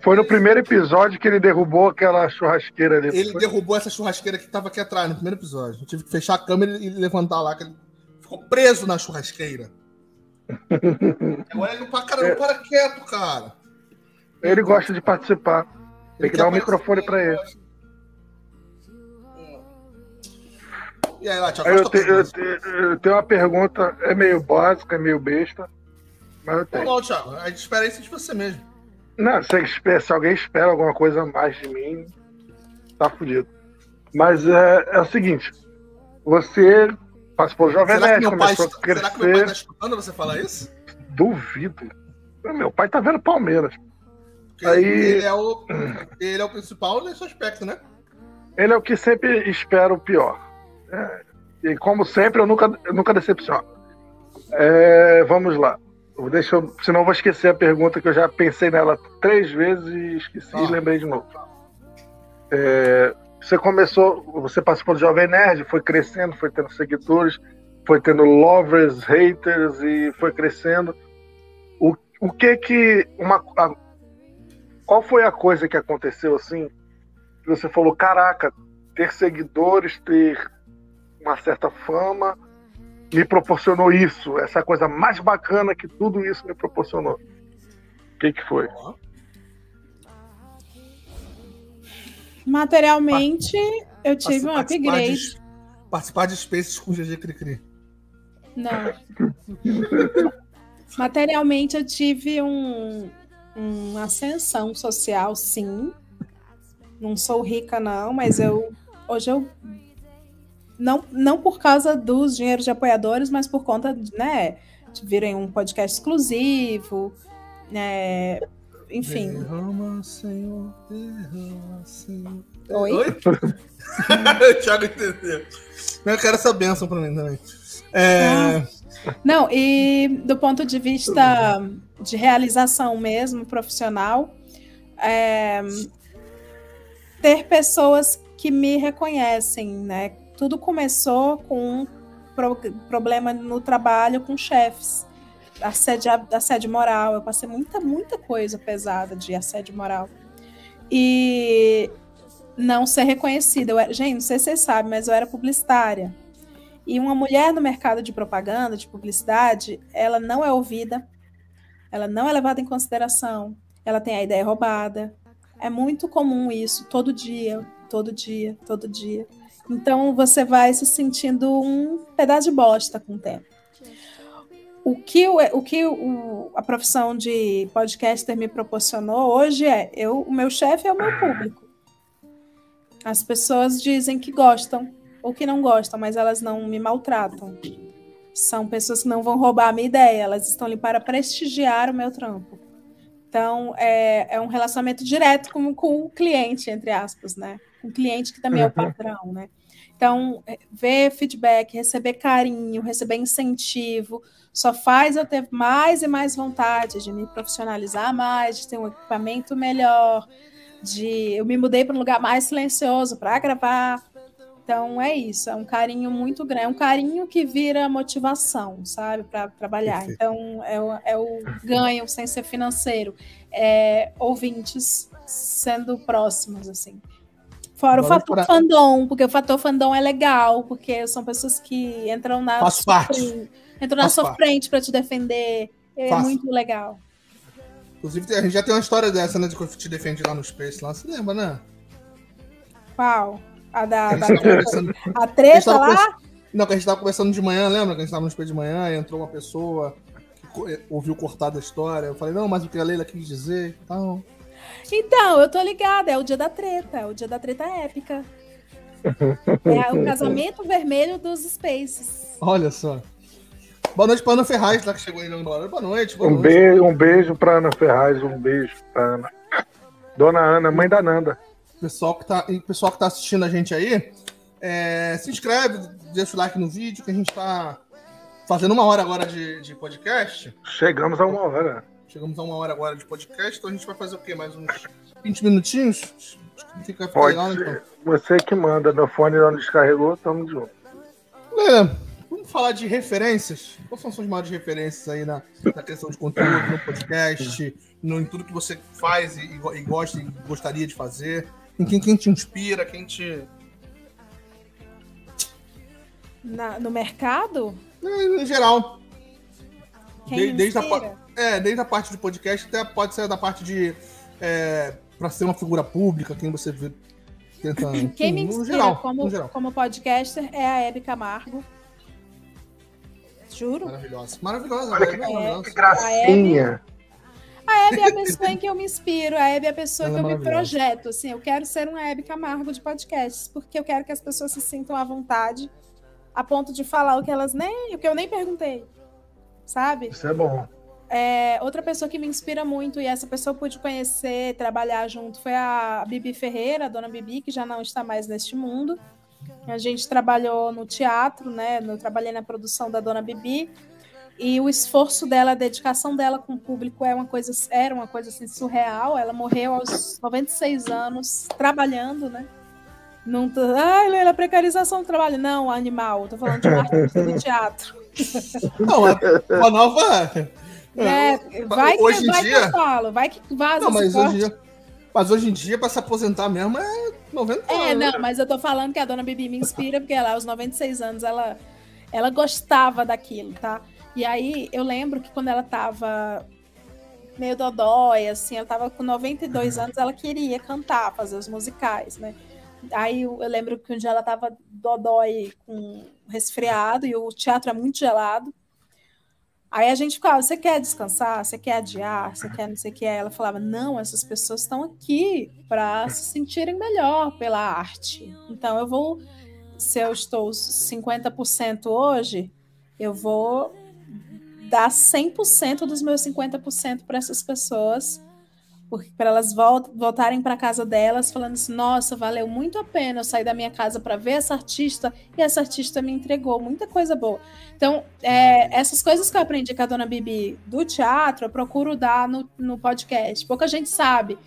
Foi no primeiro episódio que ele derrubou aquela churrasqueira ali. Ele derrubou essa churrasqueira que tava aqui atrás, no primeiro episódio. Eu tive que fechar a câmera e levantar lá, que ele ficou preso na churrasqueira. <laughs> Agora ele não para, cara, não para quieto, cara. Ele gosta de participar. Tem que dar o um microfone para ele. E aí, lá, aí eu, te, eu, te, eu, tenho uma pergunta, é meio básica, é meio besta, mas eu tenho. Não, não, Thiago, a gente espera isso de você mesmo. Não, se, se alguém espera alguma coisa mais de mim, tá fudido. Mas é, é o seguinte, você participou do Jovem Nerd, começou a crescer... Será que meu pai tá escutando você falar isso? Duvido. Meu pai tá vendo Palmeiras. Porque Aí... ele, é o, ele é o principal nesse aspecto, né? Ele é o que sempre espera o pior. É, e como sempre, eu nunca, eu nunca decepciono. É, vamos lá. Deixa eu, senão eu vou esquecer a pergunta que eu já pensei nela três vezes e esqueci ah. e lembrei de novo. É, você começou, você participou do Jovem Nerd, foi crescendo, foi tendo seguidores, foi tendo lovers, haters e foi crescendo. O, o que que uma, a, qual foi a coisa que aconteceu assim? Que você falou, caraca, ter seguidores, ter uma certa fama, me proporcionou isso, essa coisa mais bacana que tudo isso me proporcionou. O que, que foi? <laughs> Materialmente, eu tive um upgrade. De, participar de Spaces com GG Cricri. Não. Materialmente, eu tive um, uma ascensão social, sim. Não sou rica, não, mas eu hoje eu não, não por causa dos dinheiros de apoiadores, mas por conta de, né, de virem um podcast exclusivo, né, enfim. Derrama, Senhor, derrama, Senhor. Oi? Oi? <laughs> o Thiago entendeu. Eu quero essa benção para mim também. É... Ah. Não, e do ponto de vista de realização mesmo, profissional, é, ter pessoas que me reconhecem, né? Tudo começou com um pro, problema no trabalho com chefes, assédio, assédio moral. Eu passei muita, muita coisa pesada de assédio moral. E não ser reconhecida. Eu era, gente, não sei se vocês sabem, mas eu era publicitária. E uma mulher no mercado de propaganda, de publicidade, ela não é ouvida, ela não é levada em consideração, ela tem a ideia roubada. É muito comum isso, todo dia, todo dia, todo dia. Então você vai se sentindo um pedaço de bosta com o tempo. O que, o, o que o, a profissão de podcaster me proporcionou hoje é: eu, o meu chefe é o meu público. As pessoas dizem que gostam, ou que não gostam, mas elas não me maltratam. São pessoas que não vão roubar a minha ideia, elas estão ali para prestigiar o meu trampo. Então, é, é um relacionamento direto com, com o cliente, entre aspas, né? Um cliente que também é o uhum. patrão, né? Então, é, ver feedback, receber carinho, receber incentivo, só faz eu ter mais e mais vontade de me profissionalizar mais, de ter um equipamento melhor, de eu me mudei para um lugar mais silencioso para gravar. Então é isso, é um carinho muito grande, é um carinho que vira motivação, sabe, para trabalhar. Perfeito. Então é o, é o ganho sem ser financeiro, é ouvintes sendo próximos, assim. Fora o fator pra... fandom, porque o fator fandom é legal, porque são pessoas que entram na Faz parte. Frente, entram na sua frente para te defender. É Faço. muito legal. Inclusive, a gente já tem uma história dessa, né? De que eu te defende lá no Space, lá. Você lembra, né? Qual? A da. da... a treta a lá? Não, que a gente tava conversando de manhã, lembra? Que a gente tava no Space de manhã e entrou uma pessoa que ouviu cortada a história. Eu falei, não, mas o que a Leila quis dizer então. Então, eu tô ligada, é o dia da treta, é o dia da treta épica. É o <laughs> casamento vermelho dos Spaces. Olha só. Boa noite pra Ana Ferraz, lá que chegou aí agora. Boa noite. Boa um, noite. Beijo, um beijo pra Ana Ferraz, um beijo pra Ana. Dona Ana, mãe da Nanda. Pessoal que tá, pessoal que tá assistindo a gente aí, é, se inscreve, deixa o like no vídeo, que a gente tá fazendo uma hora agora de, de podcast. Chegamos a uma hora. Chegamos a uma hora agora de podcast, então a gente vai fazer o quê? Mais uns 20 minutinhos? Fica Pode legal, ser. Então. Você que manda, meu fone não descarregou, tamo junto. É, vamos falar de referências. Quais são as suas maiores referências aí na, na questão de conteúdo, no podcast, no, em tudo que você faz e, e gosta e gostaria de fazer? Em quem, quem te inspira, quem te. Na, no mercado? Em, em geral. Quem desde, a, é, desde a parte de podcast até pode ser da parte de. É, para ser uma figura pública, quem você vê tentando. <laughs> Quem me inspira geral, como, como podcaster é a Hebe Camargo. Juro. Maravilhosa. Maravilhosa. Olha que, maravilhosa. que gracinha. A Hebe é a pessoa em que eu me inspiro, a Hebe é a pessoa Ela que é eu me projeto. Assim, eu quero ser uma Hebe Camargo de podcasts, porque eu quero que as pessoas se sintam à vontade a ponto de falar o que elas nem. o que eu nem perguntei. Sabe? Isso é bom. É, outra pessoa que me inspira muito, e essa pessoa eu pude conhecer, trabalhar junto, foi a Bibi Ferreira, a dona Bibi, que já não está mais neste mundo. A gente trabalhou no teatro, né? Eu trabalhei na produção da dona Bibi. E o esforço dela, a dedicação dela com o público é uma coisa, era uma coisa assim, surreal. Ela morreu aos 96 anos, trabalhando, né? Não tô... Ai, Leila, precarização do trabalho. Não, animal. Tô falando de uma artista do teatro. Não, a nova é, vai que, hoje em vai dia... que eu falo, vai que vaza não, mas hoje, dia, mas hoje em dia, para se aposentar mesmo, é 90 anos. É, não, né? mas eu tô falando que a dona Bibi me inspira, porque ela, aos 96 anos, ela, ela gostava daquilo, tá? E aí, eu lembro que quando ela tava meio dodói, assim, ela tava com 92 uhum. anos, ela queria cantar, fazer os musicais, né? Aí eu lembro que um dia ela tava dodói com resfriado e o teatro é muito gelado. Aí a gente ficava, você quer descansar? Você quer adiar? Você quer não sei o que? Ela falava, não, essas pessoas estão aqui para se sentirem melhor pela arte. Então eu vou, se eu estou 50% hoje, eu vou dar 100% dos meus 50% para essas pessoas para elas voltarem para casa delas falando assim: nossa, valeu muito a pena eu sair da minha casa para ver essa artista e essa artista me entregou muita coisa boa. Então, é, essas coisas que eu aprendi com a dona Bibi do teatro, eu procuro dar no, no podcast. Pouca gente sabe,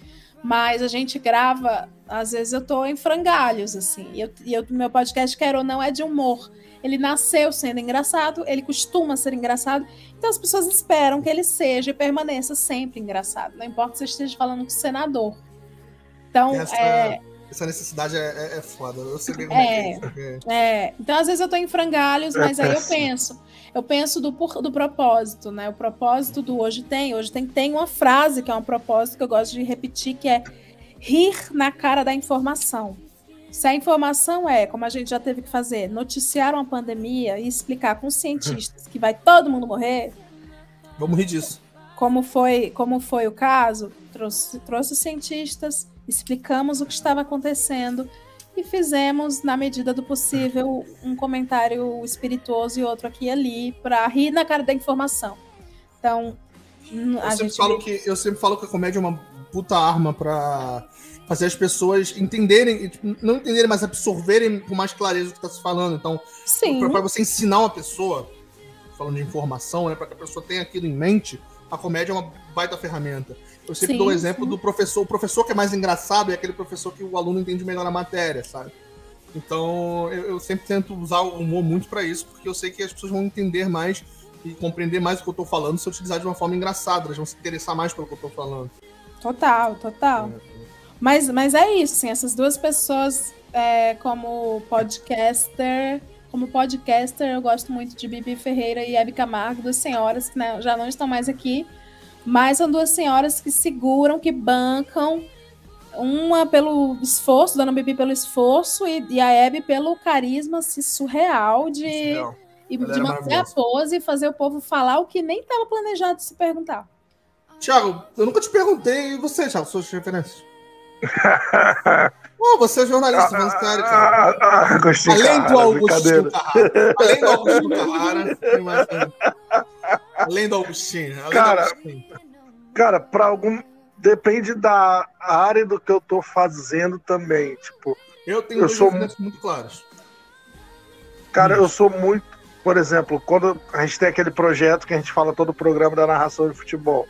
mas a gente grava, às vezes eu tô em frangalhos, assim, e, e eu, meu podcast, quer ou não, é de humor. Ele nasceu sendo engraçado, ele costuma ser engraçado, então as pessoas esperam que ele seja e permaneça sempre engraçado. Não importa se esteja falando com o senador. Então, essa, é... essa necessidade é, é, é foda. Eu sei como é, é, é. Então, às vezes eu estou em frangalhos, mas aí eu <laughs> penso. Eu penso do, do propósito, né? O propósito do hoje tem. Hoje tem, tem uma frase que é um propósito que eu gosto de repetir, que é rir na cara da informação. Se a informação é, como a gente já teve que fazer, noticiar uma pandemia e explicar com cientistas que vai todo mundo morrer. Vamos rir disso. Como foi, como foi o caso, trouxe, trouxe cientistas, explicamos o que estava acontecendo e fizemos, na medida do possível, um comentário espirituoso e outro aqui e ali para rir na cara da informação. Então, a eu gente. Falo que, eu sempre falo que a comédia é uma puta arma para fazer as pessoas entenderem, tipo, não entenderem, mas absorverem com mais clareza o que está se falando. Então, para você ensinar uma pessoa, falando de informação, né, para que a pessoa tenha aquilo em mente, a comédia é uma baita ferramenta. Eu sempre sim, dou o exemplo sim. do professor, o professor que é mais engraçado é aquele professor que o aluno entende melhor a matéria, sabe? Então, eu, eu sempre tento usar o humor muito para isso, porque eu sei que as pessoas vão entender mais e compreender mais o que eu estou falando se eu utilizar de uma forma engraçada, elas vão se interessar mais pelo que eu estou falando. Total, total. É. Mas, mas é isso, assim, essas duas pessoas é, como podcaster, como podcaster, eu gosto muito de Bibi Ferreira e Hebe Camargo, duas senhoras que né, já não estão mais aqui, mas são duas senhoras que seguram, que bancam, uma pelo esforço, Dona Bibi pelo esforço e, e a Hebe pelo carisma assim, surreal de, e, de manter a pose e fazer o povo falar o que nem estava planejado se perguntar. Tiago, eu nunca te perguntei, e você, Tiago, suas referências? Pô, você é jornalista, falando sério, cara. Ah, ah, ah, gostei, Além do Augustinho Carrara. Além do Augustinho Carrara. Além do Augustinho. Além cara, do Augustinho. cara, pra algum. Depende da área do que eu tô fazendo também. Tipo, eu tenho eu sou muito claros. Cara, eu sou muito. Por exemplo, quando a gente tem aquele projeto que a gente fala todo o programa da narração de futebol.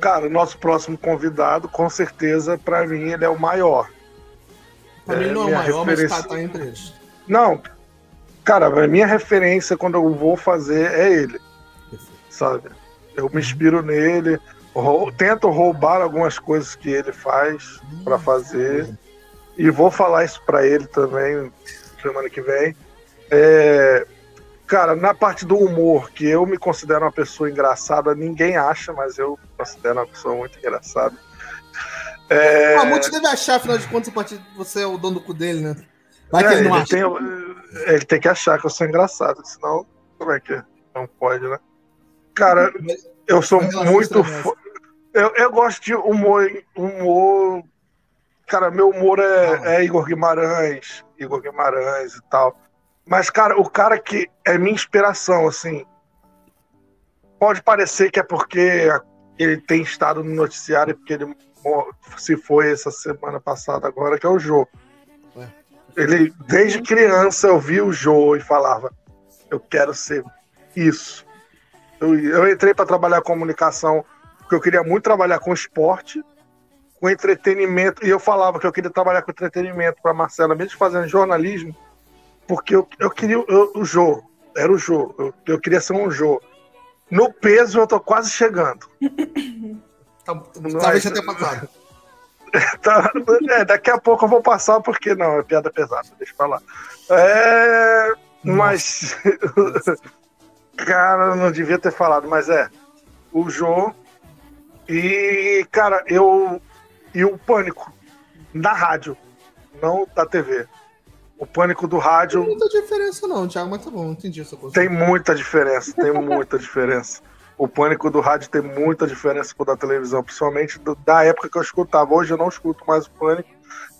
Cara, o nosso próximo convidado, com certeza, para mim, ele é o maior. Pra é, mim não é o maior, referência... mas tá, tá entre eles. Não, cara, a minha referência quando eu vou fazer é ele. Sabe? Eu me inspiro nele, rou... tento roubar algumas coisas que ele faz para fazer. E vou falar isso para ele também semana que vem. É, Cara, na parte do humor, que eu me considero uma pessoa engraçada, ninguém acha, mas eu considero uma pessoa muito engraçada. É... O Mamute deve achar, afinal de contas, você é o dono do cu dele, né? Vai que é, ele não ele acha. Tem, ele tem que achar que eu sou engraçado, senão, como é que é? Não pode, né? Cara, eu sou muito. Eu, eu gosto de humor. humor... Cara, meu humor é, é Igor Guimarães, Igor Guimarães e tal. Mas, cara, o cara que é minha inspiração, assim. Pode parecer que é porque ele tem estado no noticiário, porque ele se foi essa semana passada agora, que é o Jô. É. Ele, desde criança, eu vi o Jô e falava: Eu quero ser isso. Eu, eu entrei para trabalhar comunicação porque eu queria muito trabalhar com esporte, com entretenimento, e eu falava que eu queria trabalhar com entretenimento para Marcela, mesmo fazendo jornalismo porque eu, eu queria eu, o Jô, era o Jô, eu, eu queria ser um Jô. No peso eu tô quase chegando. <laughs> Tá, talvez já tenha passado. <laughs> Tá, é, daqui a pouco eu vou passar, porque não, é piada pesada, deixa <laughs> eu falar. É, mas. cara, não devia ter falado, mas é. O Jô. E, cara, eu. E o Pânico. Na rádio, não da TV. O pânico do rádio. Não tem muita diferença, não, Thiago, mas tá bom, entendi essa coisa. Tem muita diferença, tem muita diferença. O pânico do rádio tem muita diferença com o da televisão, principalmente do, da época que eu escutava. Hoje eu não escuto mais o pânico,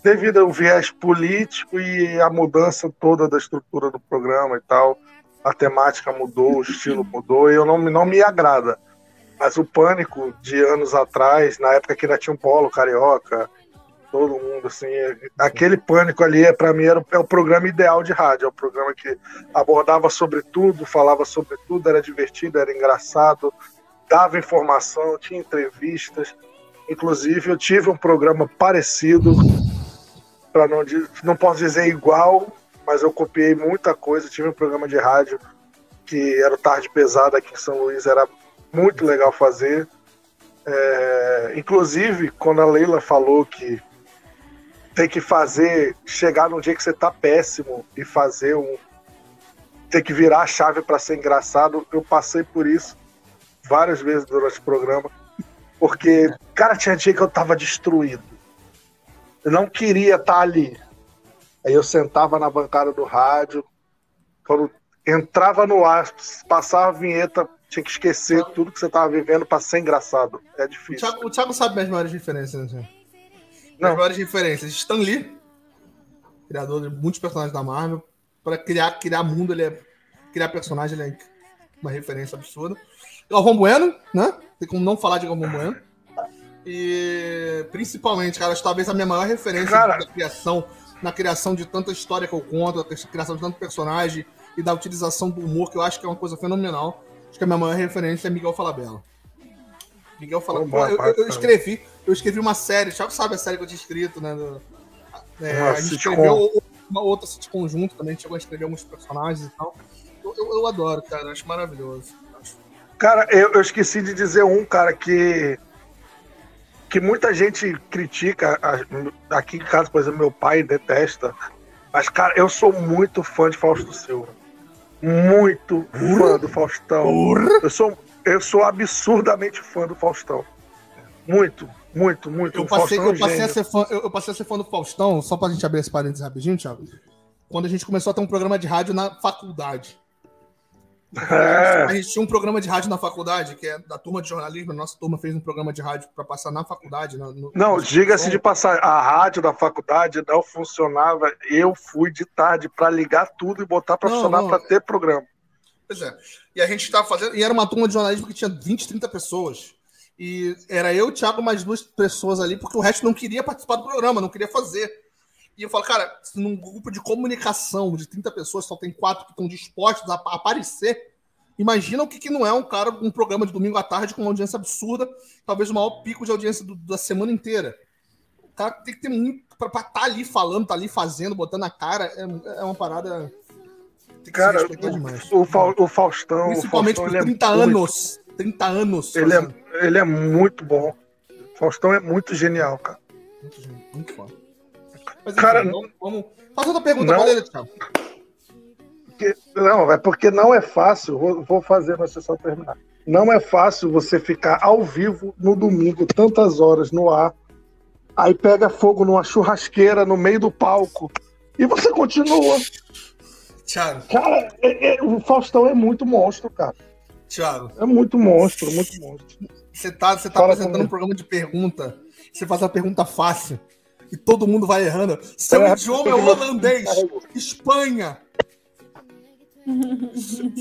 devido ao viés político e a mudança toda da estrutura do programa e tal. A temática mudou, o estilo mudou, e eu não, não me agrada. Mas o pânico de anos atrás, na época que ainda tinha um polo carioca, todo mundo, assim. Aquele pânico ali, é, para mim, era, é o programa ideal de rádio. É o programa que abordava sobre tudo, falava sobre tudo, era divertido, era engraçado, dava informação, tinha entrevistas. Inclusive, eu tive um programa parecido, para não, não posso dizer igual, mas eu copiei muita coisa. Tive um programa de rádio que era o Tarde Pesada aqui em São Luís, era muito legal fazer. É, inclusive, quando a Leila falou que tem que fazer, chegar num dia que você tá péssimo e fazer um. Ter que virar a chave para ser engraçado. Eu passei por isso várias vezes durante o programa. Porque, cara, tinha dia que eu tava destruído. Eu não queria estar tá ali. Aí eu sentava na bancada do rádio. Quando entrava no ar, passava a vinheta, tinha que esquecer tudo que você tava vivendo para ser engraçado. É difícil. O Thiago, o Thiago sabe as maiores diferenças, né? Não. As maiores referências. Stan Lee, criador de muitos personagens da Marvel. Para criar, criar mundo, ele é. Criar personagem, ele é uma referência absurda. Galvão Bueno, né? Tem como não falar de Galvão Bueno. E principalmente, cara, talvez a minha maior referência cara... na criação, na criação de tanta história que eu conto, na criação de tanto personagem e da utilização do humor, que eu acho que é uma coisa fenomenal. Acho que a minha maior referência é Miguel Falabella. Miguel Falabella. Eu, eu, eu, escrevi, eu escrevi uma série, Thiago sabe a série que eu tinha escrito, né? Do, é, a gente escreveu uma outra sitcom junto também, a gente chegou a escrever alguns personagens e tal. Eu, eu, eu adoro, cara, acho maravilhoso. Cara, eu, eu, esqueci de dizer um, cara, que. que muita gente critica, aqui em casa, por exemplo, meu pai detesta, mas, cara, eu sou muito fã de Fausto Silva. Muito fã do Faustão. Eu sou, eu sou absurdamente fã do Faustão. Muito, muito, muito. Eu passei, eu, passei a ser fã, eu, eu passei a ser fã do Faustão, só pra gente abrir esse parênteses rapidinho, Thiago. Quando a gente começou a ter um programa de rádio na faculdade. É. A gente tinha um programa de rádio na faculdade, que é da turma de jornalismo. A nossa turma fez um programa de rádio pra passar na faculdade. na- no- Não, diga-se de passar, a rádio da faculdade não funcionava. Eu fui de tarde pra ligar tudo e botar Não, funcionar pra ter programa. Pois é. E a gente tava fazendo. E era uma turma de jornalismo que tinha 20, 30 pessoas. E era eu, o Thiago, mais duas pessoas ali, porque o resto não queria participar do programa, não queria fazer. E eu falo, cara, se num grupo de comunicação de 30 pessoas só tem quatro que estão dispostos a aparecer, imagina o que, que não é um cara, um programa de domingo à tarde com uma audiência absurda, talvez o maior pico de audiência do- da semana inteira. O cara tem que ter muito. Pra estar ali falando, tá ali fazendo, botando a cara, é, é uma parada. Tem que Cara, se respeitar demais. O, Fa- o Faustão. Principalmente o por Faustão, 30 ele é muito- anos. 30 anos. ele, fazendo. é, ele é muito bom. Faustão é muito genial, cara. Muito, muito foda. Mas, Cara, enfim, vamos, vamos... Faz outra pergunta, não- Valeria, Thiago. Porque- não, é porque não é fácil. Vou, vou fazer, mas só terminar. Não é fácil você ficar ao vivo no domingo, tantas horas no ar, aí pega fogo numa churrasqueira no meio do palco e você continua. Thiago, Cara, é- é- o Faustão é muito monstro, cara. Thiago, É muito monstro, muito monstro. você tá, você tá Fala apresentando um programa de pergunta. Você faz uma pergunta fácil. E todo mundo vai errando. Seu É, idioma é holandês. Espanha.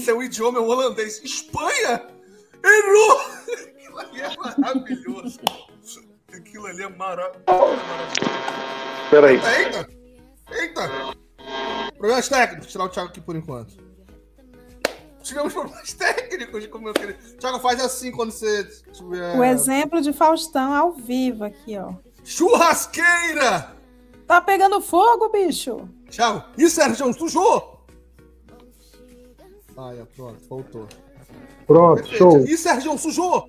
Seu idioma é holandês. Espanha? Errou! Aquilo ali é maravilhoso. Aquilo ali é maravilhoso. Peraí. Eita! Eita! Problemas técnicos. Tirar o Thiago aqui por enquanto. Tivemos problemas <laughs> técnicos, como eu queria. Thiago, faz assim quando você tiver. O exemplo de Faustão ao vivo aqui, ó. Churrasqueira! Tá pegando fogo, bicho? Thiago, e Sérgio, sujou! Ah, é, pronto, voltou. Pronto, Perfeito. show. E Sérgio, sujou!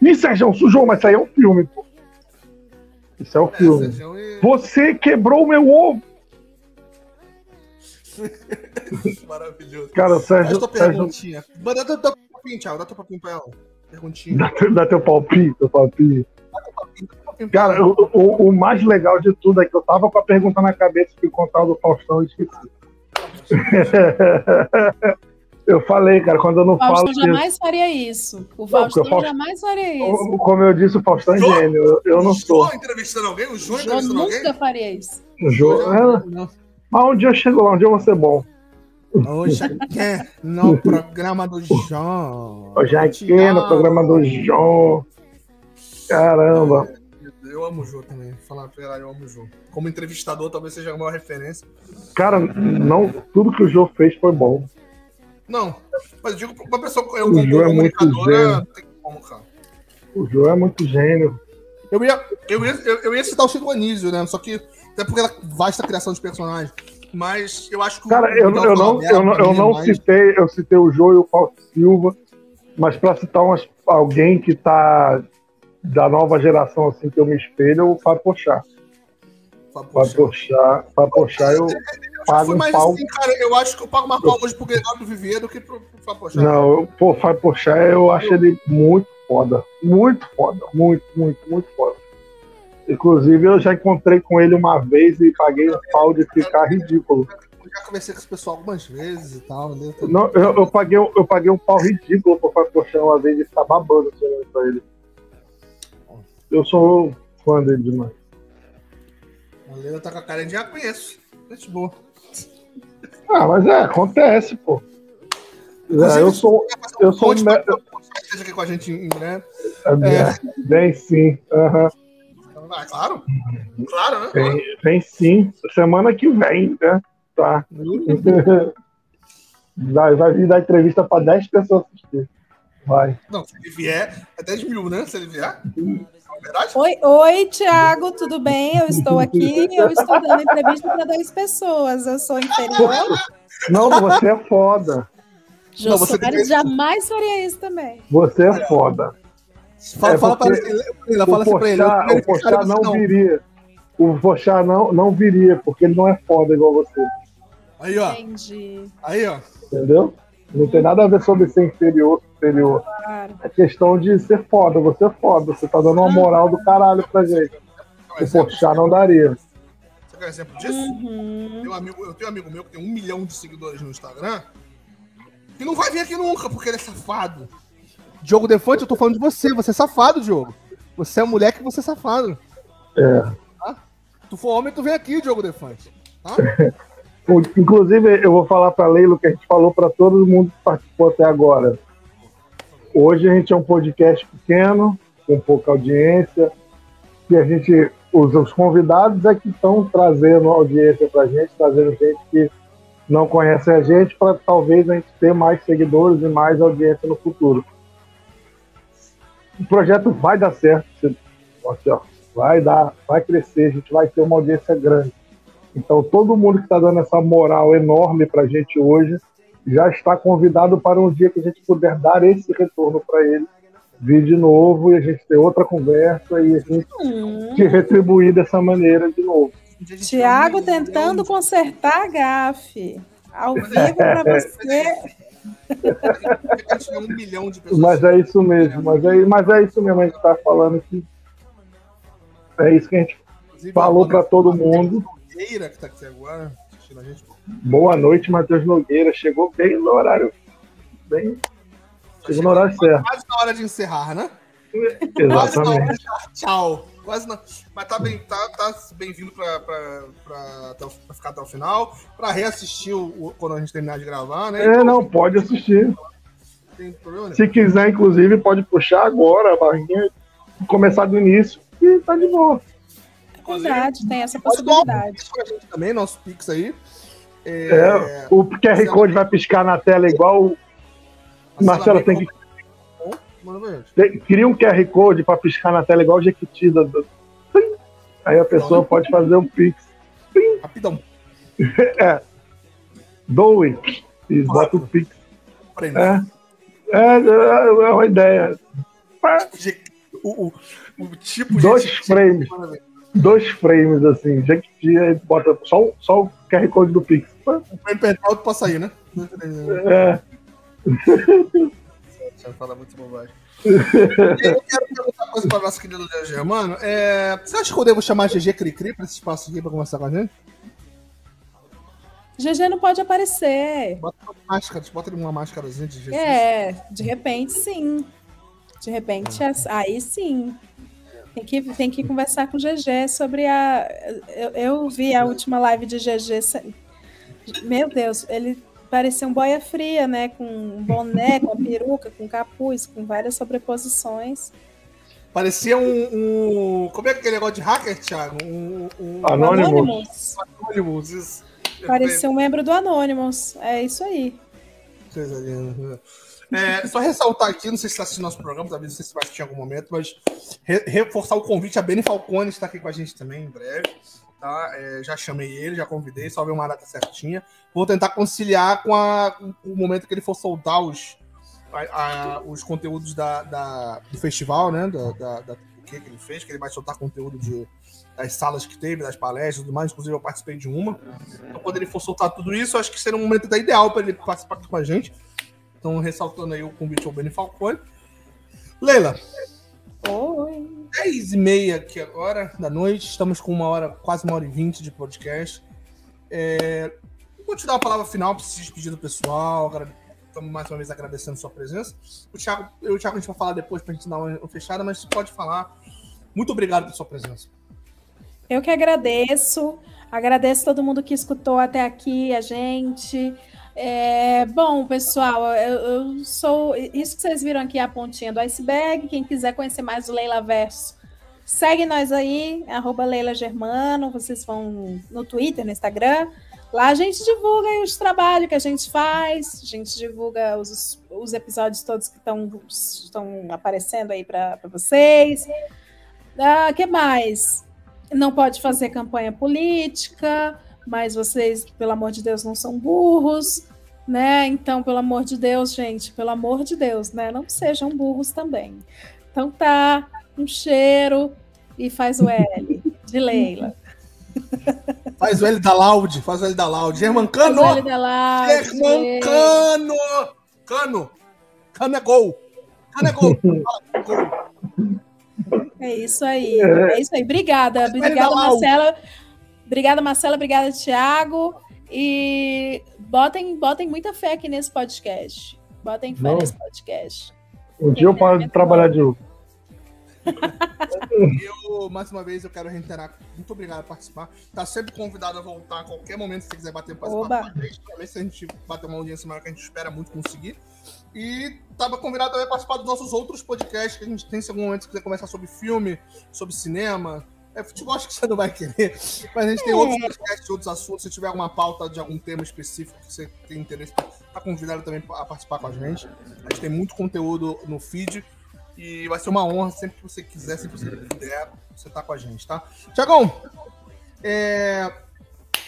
Ih, Sérgio, sujou, mas isso aí é um filme, pô. Isso é um É, filme. Sérgio, e... Você quebrou o meu ovo. <laughs> Maravilhoso. Cara, o Faz Sérgio. tua Sérgio. Mas Dá teu teu papinho, Thiago, dá teu papinho pra ela. Perguntinha. dá, teu- dá teu palpite, teu palpite. Dá teu Cara, o, o- o mais legal de tudo é que eu tava com a pergunta na cabeça e fui contar o do Faustão e esqueci. <laughs> eu falei, cara, quando eu não O falo. Faustão disso- jamais faria isso. O o Faustão Faustão- jamais faria isso. o- Como eu disse, o Faustão é Jô? gênio. Eu, eu não o sou. João entrevistando alguém? O João Eu entrevistando alguém? nunca faria isso. O Jô- é, Não. Mas um dia eu chego lá, um dia eu vou ser bom. Hoje aqui no <laughs> programa do João. Hoje aqui no programa do João. Caramba. Eu amo o Jô também. Falar pra ela, eu amo o Jô. Como entrevistador, talvez seja a maior referência. Cara, não, tudo que o Jô fez foi bom. Não, mas eu digo pra uma pessoa eu, O como Jô é muito comunicadora, gênio. tem como, cara. O Jô é muito gênio. Eu ia, eu, ia, eu, eu ia citar o Chico Anísio, né? Só que até porque ela vasta criação de personagens. Mas eu acho que o- Cara, eu, eu não, eu não, eu não mais- citei, eu citei o Jô e o Fausto Silva, mas para citar umas, alguém que tá da nova geração assim que eu me espelho, o Fábio Pochá. Fábio Pochá, Fábio Pochá eu pago um pau. assim, cara, eu acho que eu pago mais pau hoje pro Gregário do Vivier do que pro, pro Fábio Pochá. Não, eu- pô, Fábio Pochá eu acho ele muito foda. Muito foda. Muito, muito, muito foda. Inclusive, eu já encontrei com ele uma vez e paguei um pau de ficar ridículo. Eu já conversei com esse pessoal algumas vezes e tal. né? Eu Não, eu, eu paguei, um- eu paguei um pau ridículo pro Fábio Pochá uma vez e ficar babando pra ele. Eu sou fã dele demais. A Leila tá com a cara de já conheço. Gente boa. Ah, mas é, acontece, pô. É, eu sou. Eu sou um. Esteja aqui com a gente em breve. É, Vem sim. aham. Ah, claro. Claro, né? Vem, vem sim. Semana que vem, né? Tá. <laughs> Vai, vai vir dar entrevista para 10 pessoas assistir. Vai. Não, se ele vier, é 10 mil, né? Se ele vier. É? Oi, oi, Tiago, tudo bem? Eu estou aqui, eu estou dando entrevista para 10 pessoas. Eu sou inferior. Não, você é foda. Não, você Jô Soares deve- jamais faria isso também. Você é foda. Fala, É fala pra porque ele, fala o assim pra ele. O Pochá não não. viria. O Pochá não, não viria, porque ele não é foda igual você. Aí, ó. Entendi. Aí, ó. Entendeu? Não tem nada a ver sobre ser inferior, superior. Claro. É questão de ser foda. Você é foda. Você tá dando uma moral do caralho pra gente. O Pochá não daria. Você quer exemplo disso? Uhum. Um amigo, eu tenho um amigo meu que tem um milhão de seguidores no Instagram que não vai vir aqui nunca, porque ele é safado. Diogo Defante, eu tô falando de você. Você é safado, Diogo. Você é moleque, você é safado. É. Tu for homem, tu vem aqui, Diogo Defante. Tá? <laughs> Inclusive, eu vou falar pra Leila o que a gente falou pra todo mundo que participou até agora. Hoje a gente é um podcast pequeno, com pouca audiência, e a gente, os, os convidados é que estão trazendo audiência pra gente, trazendo gente que não conhece a gente, para talvez a gente ter mais seguidores e mais audiência no futuro. O projeto vai dar certo, assim, ó, vai dar, vai crescer, a gente vai ter uma audiência grande. Então, todo mundo que está dando essa moral enorme para a gente hoje já está convidado para um dia que a gente puder dar esse retorno para ele, vir de novo e a gente ter outra conversa e a gente Hum. te retribuir dessa maneira de novo. Tiago tentando consertar a gafe. Ao vivo pra <laughs> você. Um milhão de pessoas. Mas é isso mesmo, mas é, mas é isso mesmo, a gente está falando que é isso que a gente Inclusive, falou para todo mundo. Nogueira, que tá aqui agora, assistindo a gente. Boa noite, Matheus Nogueira. Chegou bem no horário. Bem, chegou no horário certo. Quase na hora de encerrar, né? Quase na hora Exatamente. de tchau. Quase na... Mas tá bem, tá, tá bem-vindo pra, pra, pra, pra ficar até o final, pra reassistir o, quando a gente terminar de gravar, né? É, não, pode assistir. Não tem problema nenhum. Se quiser, inclusive, pode puxar agora a barrinha, começar do início e tá de boa. É verdade, tem essa Pode dar um possibilidade. gente também, nosso Pix aí. É, É, o QR Code vai piscar na tela igual. Marcelo, tem que. Cria um QR Code para piscar na tela igual o Jequiti. Aí a pessoa pode fazer um Pix. Rapidão. <laughs> Doe. E bota o Pix. Prêmio. É. É, é uma ideia. O, o, o tipo de. Dois frames. Dois frames assim. Jequiti, aí bota só, o- só o QR Code do Pix. Um prêmio perto pra sair, né? É. <laughs> Você fala muito bobagem. <laughs> eu quero perguntar uma coisa pra nossa querida Léo Germano. É, você acha que eu devo chamar GG Cricri pra esse espaço aqui pra conversar com a gente? GG não pode aparecer. Bota uma máscara, bota ele uma máscarazinha de Jesus. É, de repente sim. De repente, é- aí sim. Tem que, tem que conversar com o GG sobre a. Eu, eu vi a última live de GG. Meu Deus, ele parecia um boia fria, né? Com um boné, com a peruca, com capuz, com várias sobreposições. Parecia um, um- Como é que é aquele negócio de hacker, Thiago? Um. um Anonymous. Anonymous, isso. Parecia um membro do Anonymous. É isso aí. Coisa linda. É, só ressaltar aqui, não sei se você está assistindo nosso programa, talvez não sei se vai assistir em algum momento, mas re- reforçar o convite. A Beni Falcone está aqui com a gente também em breve. Tá? É, já chamei ele, já convidei, só ver uma data certinha. Vou tentar conciliar com, a- com o momento que ele for soltar os, a- a- os conteúdos da, da- do festival, né? Da, da, da- que, que ele fez, que ele vai soltar conteúdo de, das salas que teve, das palestras e tudo mais. Inclusive, eu participei de uma. Então, quando ele for soltar tudo isso, acho que seria um momento ideal para ele participar aqui com a gente. Então, ressaltando aí o convite ao Beni Falcone. Leila, Oi. 10 e meia aqui agora da noite. Estamos com uma hora, quase uma hora e vinte de podcast. É, Vou te dar a palavra final para se despedir do pessoal. Estamos mais uma vez agradecendo sua presença. O Thiago, eu o Thiago a gente vai falar depois para a gente dar uma fechada, mas você pode falar. Muito obrigado pela sua presença. Eu que agradeço. Agradeço todo mundo que escutou até aqui, a gente. É, bom, pessoal, eu, eu sou. Isso que vocês viram aqui é a pontinha do iceberg. Quem quiser conhecer mais o Leila Verso, segue nós aí, arroba Leila Germano. Vocês vão no Twitter, no Instagram. Lá a gente divulga os trabalhos que a gente faz, a gente divulga os, os episódios todos que estão aparecendo aí para vocês. Ah, que mais? Não pode fazer campanha política, mas vocês, pelo amor de Deus, não são burros, né? Então, pelo amor de Deus, gente, pelo amor de Deus, né? Não sejam burros também. Então tá, um cheiro e faz o L de Leila. <laughs> Faz o L da Loud, faz o L da Loud. German Cano! Faz o L da Loud. German Cano! Cano! Cano é gol! Cano é gol! <laughs> É isso aí. É isso aí. Obrigada. Obrigada, Marcela. Obrigada, Marcela. Obrigada, Thiago. E botem, botem muita fé aqui nesse podcast. Botem fé Não. nesse podcast. Um dia eu paro de trabalhar de novo. <laughs> eu, mais uma vez, eu quero reiterar. Muito obrigado por participar. Tá sempre convidado a voltar a qualquer momento se você quiser bater um papo com a gente. Pra ver se a gente bater uma audiência maior que a gente espera muito conseguir. E tava convidado também a participar dos nossos outros podcasts que a gente tem, se algum momento quiser conversar sobre filme, sobre cinema. É, futebol acho que você não vai querer, mas a gente tem outros podcasts, outros assuntos. Se tiver alguma pauta de algum tema específico que você tem interesse, tá convidado também a participar com a gente. A gente tem muito conteúdo no feed. E vai ser uma honra sempre que você quiser, sempre que você puder, você tá com a gente, tá? Tiagão, é...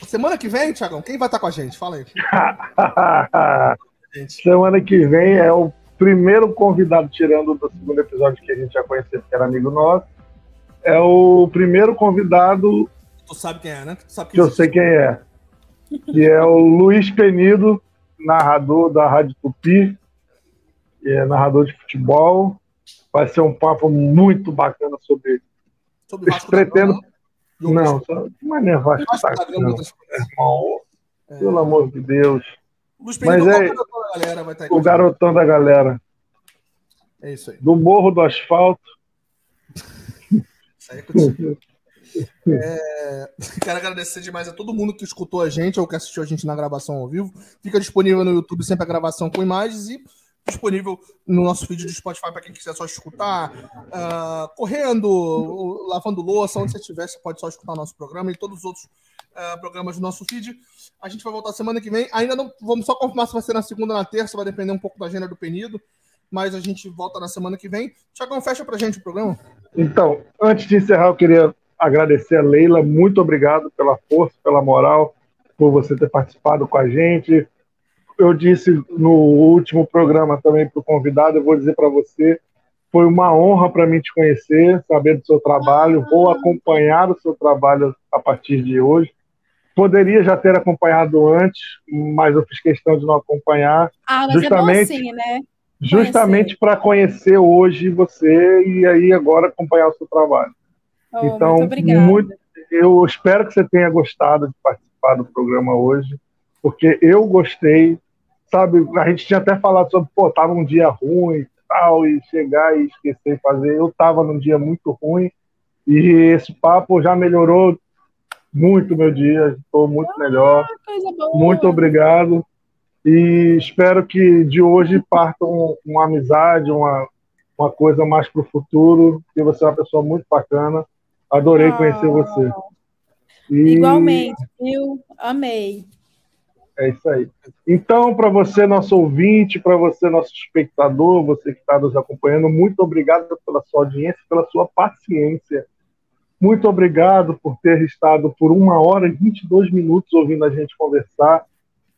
semana que vem, Tiagão, quem vai estar tá com a gente? Fala aí. <laughs> semana que vem é o primeiro convidado, tirando do segundo episódio que a gente já conheceu, que era amigo nosso. É o primeiro convidado. Tu sabe quem é, né? Tu sabe que eu sei quem é. Que é o Luiz Penido, narrador da Rádio Tupi, é narrador de futebol. Vai ser um papo muito bacana sobre. Sobre o Vasco pretendo... Não, só mas não é Vasco Gama, irmão. É. Pelo amor de Deus. Mas é o garotão da galera. É isso aí. Do Morro do Asfalto. <laughs> Isso aí é contigo. <laughs> É... Quero agradecer demais a todo mundo que escutou a gente ou que assistiu a gente na gravação ao vivo. Fica disponível no YouTube sempre a gravação com imagens e disponível no nosso vídeo do Spotify para quem quiser só escutar, uh, correndo, lavando louça, onde você estiver, você pode só escutar o nosso programa e todos os outros uh, programas do nosso feed. A gente vai voltar semana que vem. Ainda não vamos só confirmar se vai ser na segunda ou na terça, vai depender um pouco da agenda do Penido, mas a gente volta na semana que vem. Tiagão, fecha pra gente o programa. Então, antes de encerrar, eu queria agradecer a Leila. Muito obrigado pela força, pela moral, por você ter participado com a gente eu disse no último programa também para o convidado, eu vou dizer para você, foi uma honra para mim te conhecer, saber do seu trabalho, vou acompanhar o seu trabalho a partir de hoje. Poderia já ter acompanhado antes, mas eu fiz questão de não acompanhar. Ah, mas justamente, é bom assim, né? Justamente para conhecer hoje você e aí agora acompanhar o seu trabalho. Oh, então, muito, muito eu espero que você tenha gostado de participar do programa hoje, porque eu gostei, sabe, a gente tinha até falado sobre, pô, tava um dia ruim e tal, e chegar e esquecer de fazer. Eu tava num dia muito ruim e esse papo já melhorou muito meu dia, estou muito ah, melhor. Muito obrigado. E espero que de hoje parta um, uma amizade, uma, uma coisa mais para o futuro, que você é uma pessoa muito bacana. Adorei ah, conhecer você. E... Igualmente, eu amei. É isso aí. Então, para você, nosso ouvinte, para você, nosso espectador, você que está nos acompanhando, muito obrigado pela sua audiência, pela sua paciência. Muito obrigado por ter estado por uma hora e 22 minutos ouvindo a gente conversar.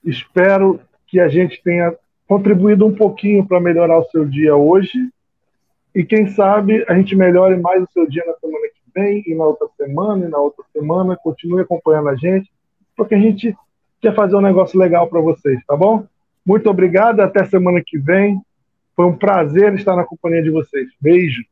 Espero que a gente tenha contribuído um pouquinho para melhorar o seu dia hoje. E quem sabe a gente melhore mais o seu dia na semana que vem, e na outra semana, e na outra semana. Continue acompanhando a gente, porque a gente quer fazer um negócio legal para vocês, tá bom? Muito obrigado, até semana que vem. Foi um prazer estar na companhia de vocês. Beijo.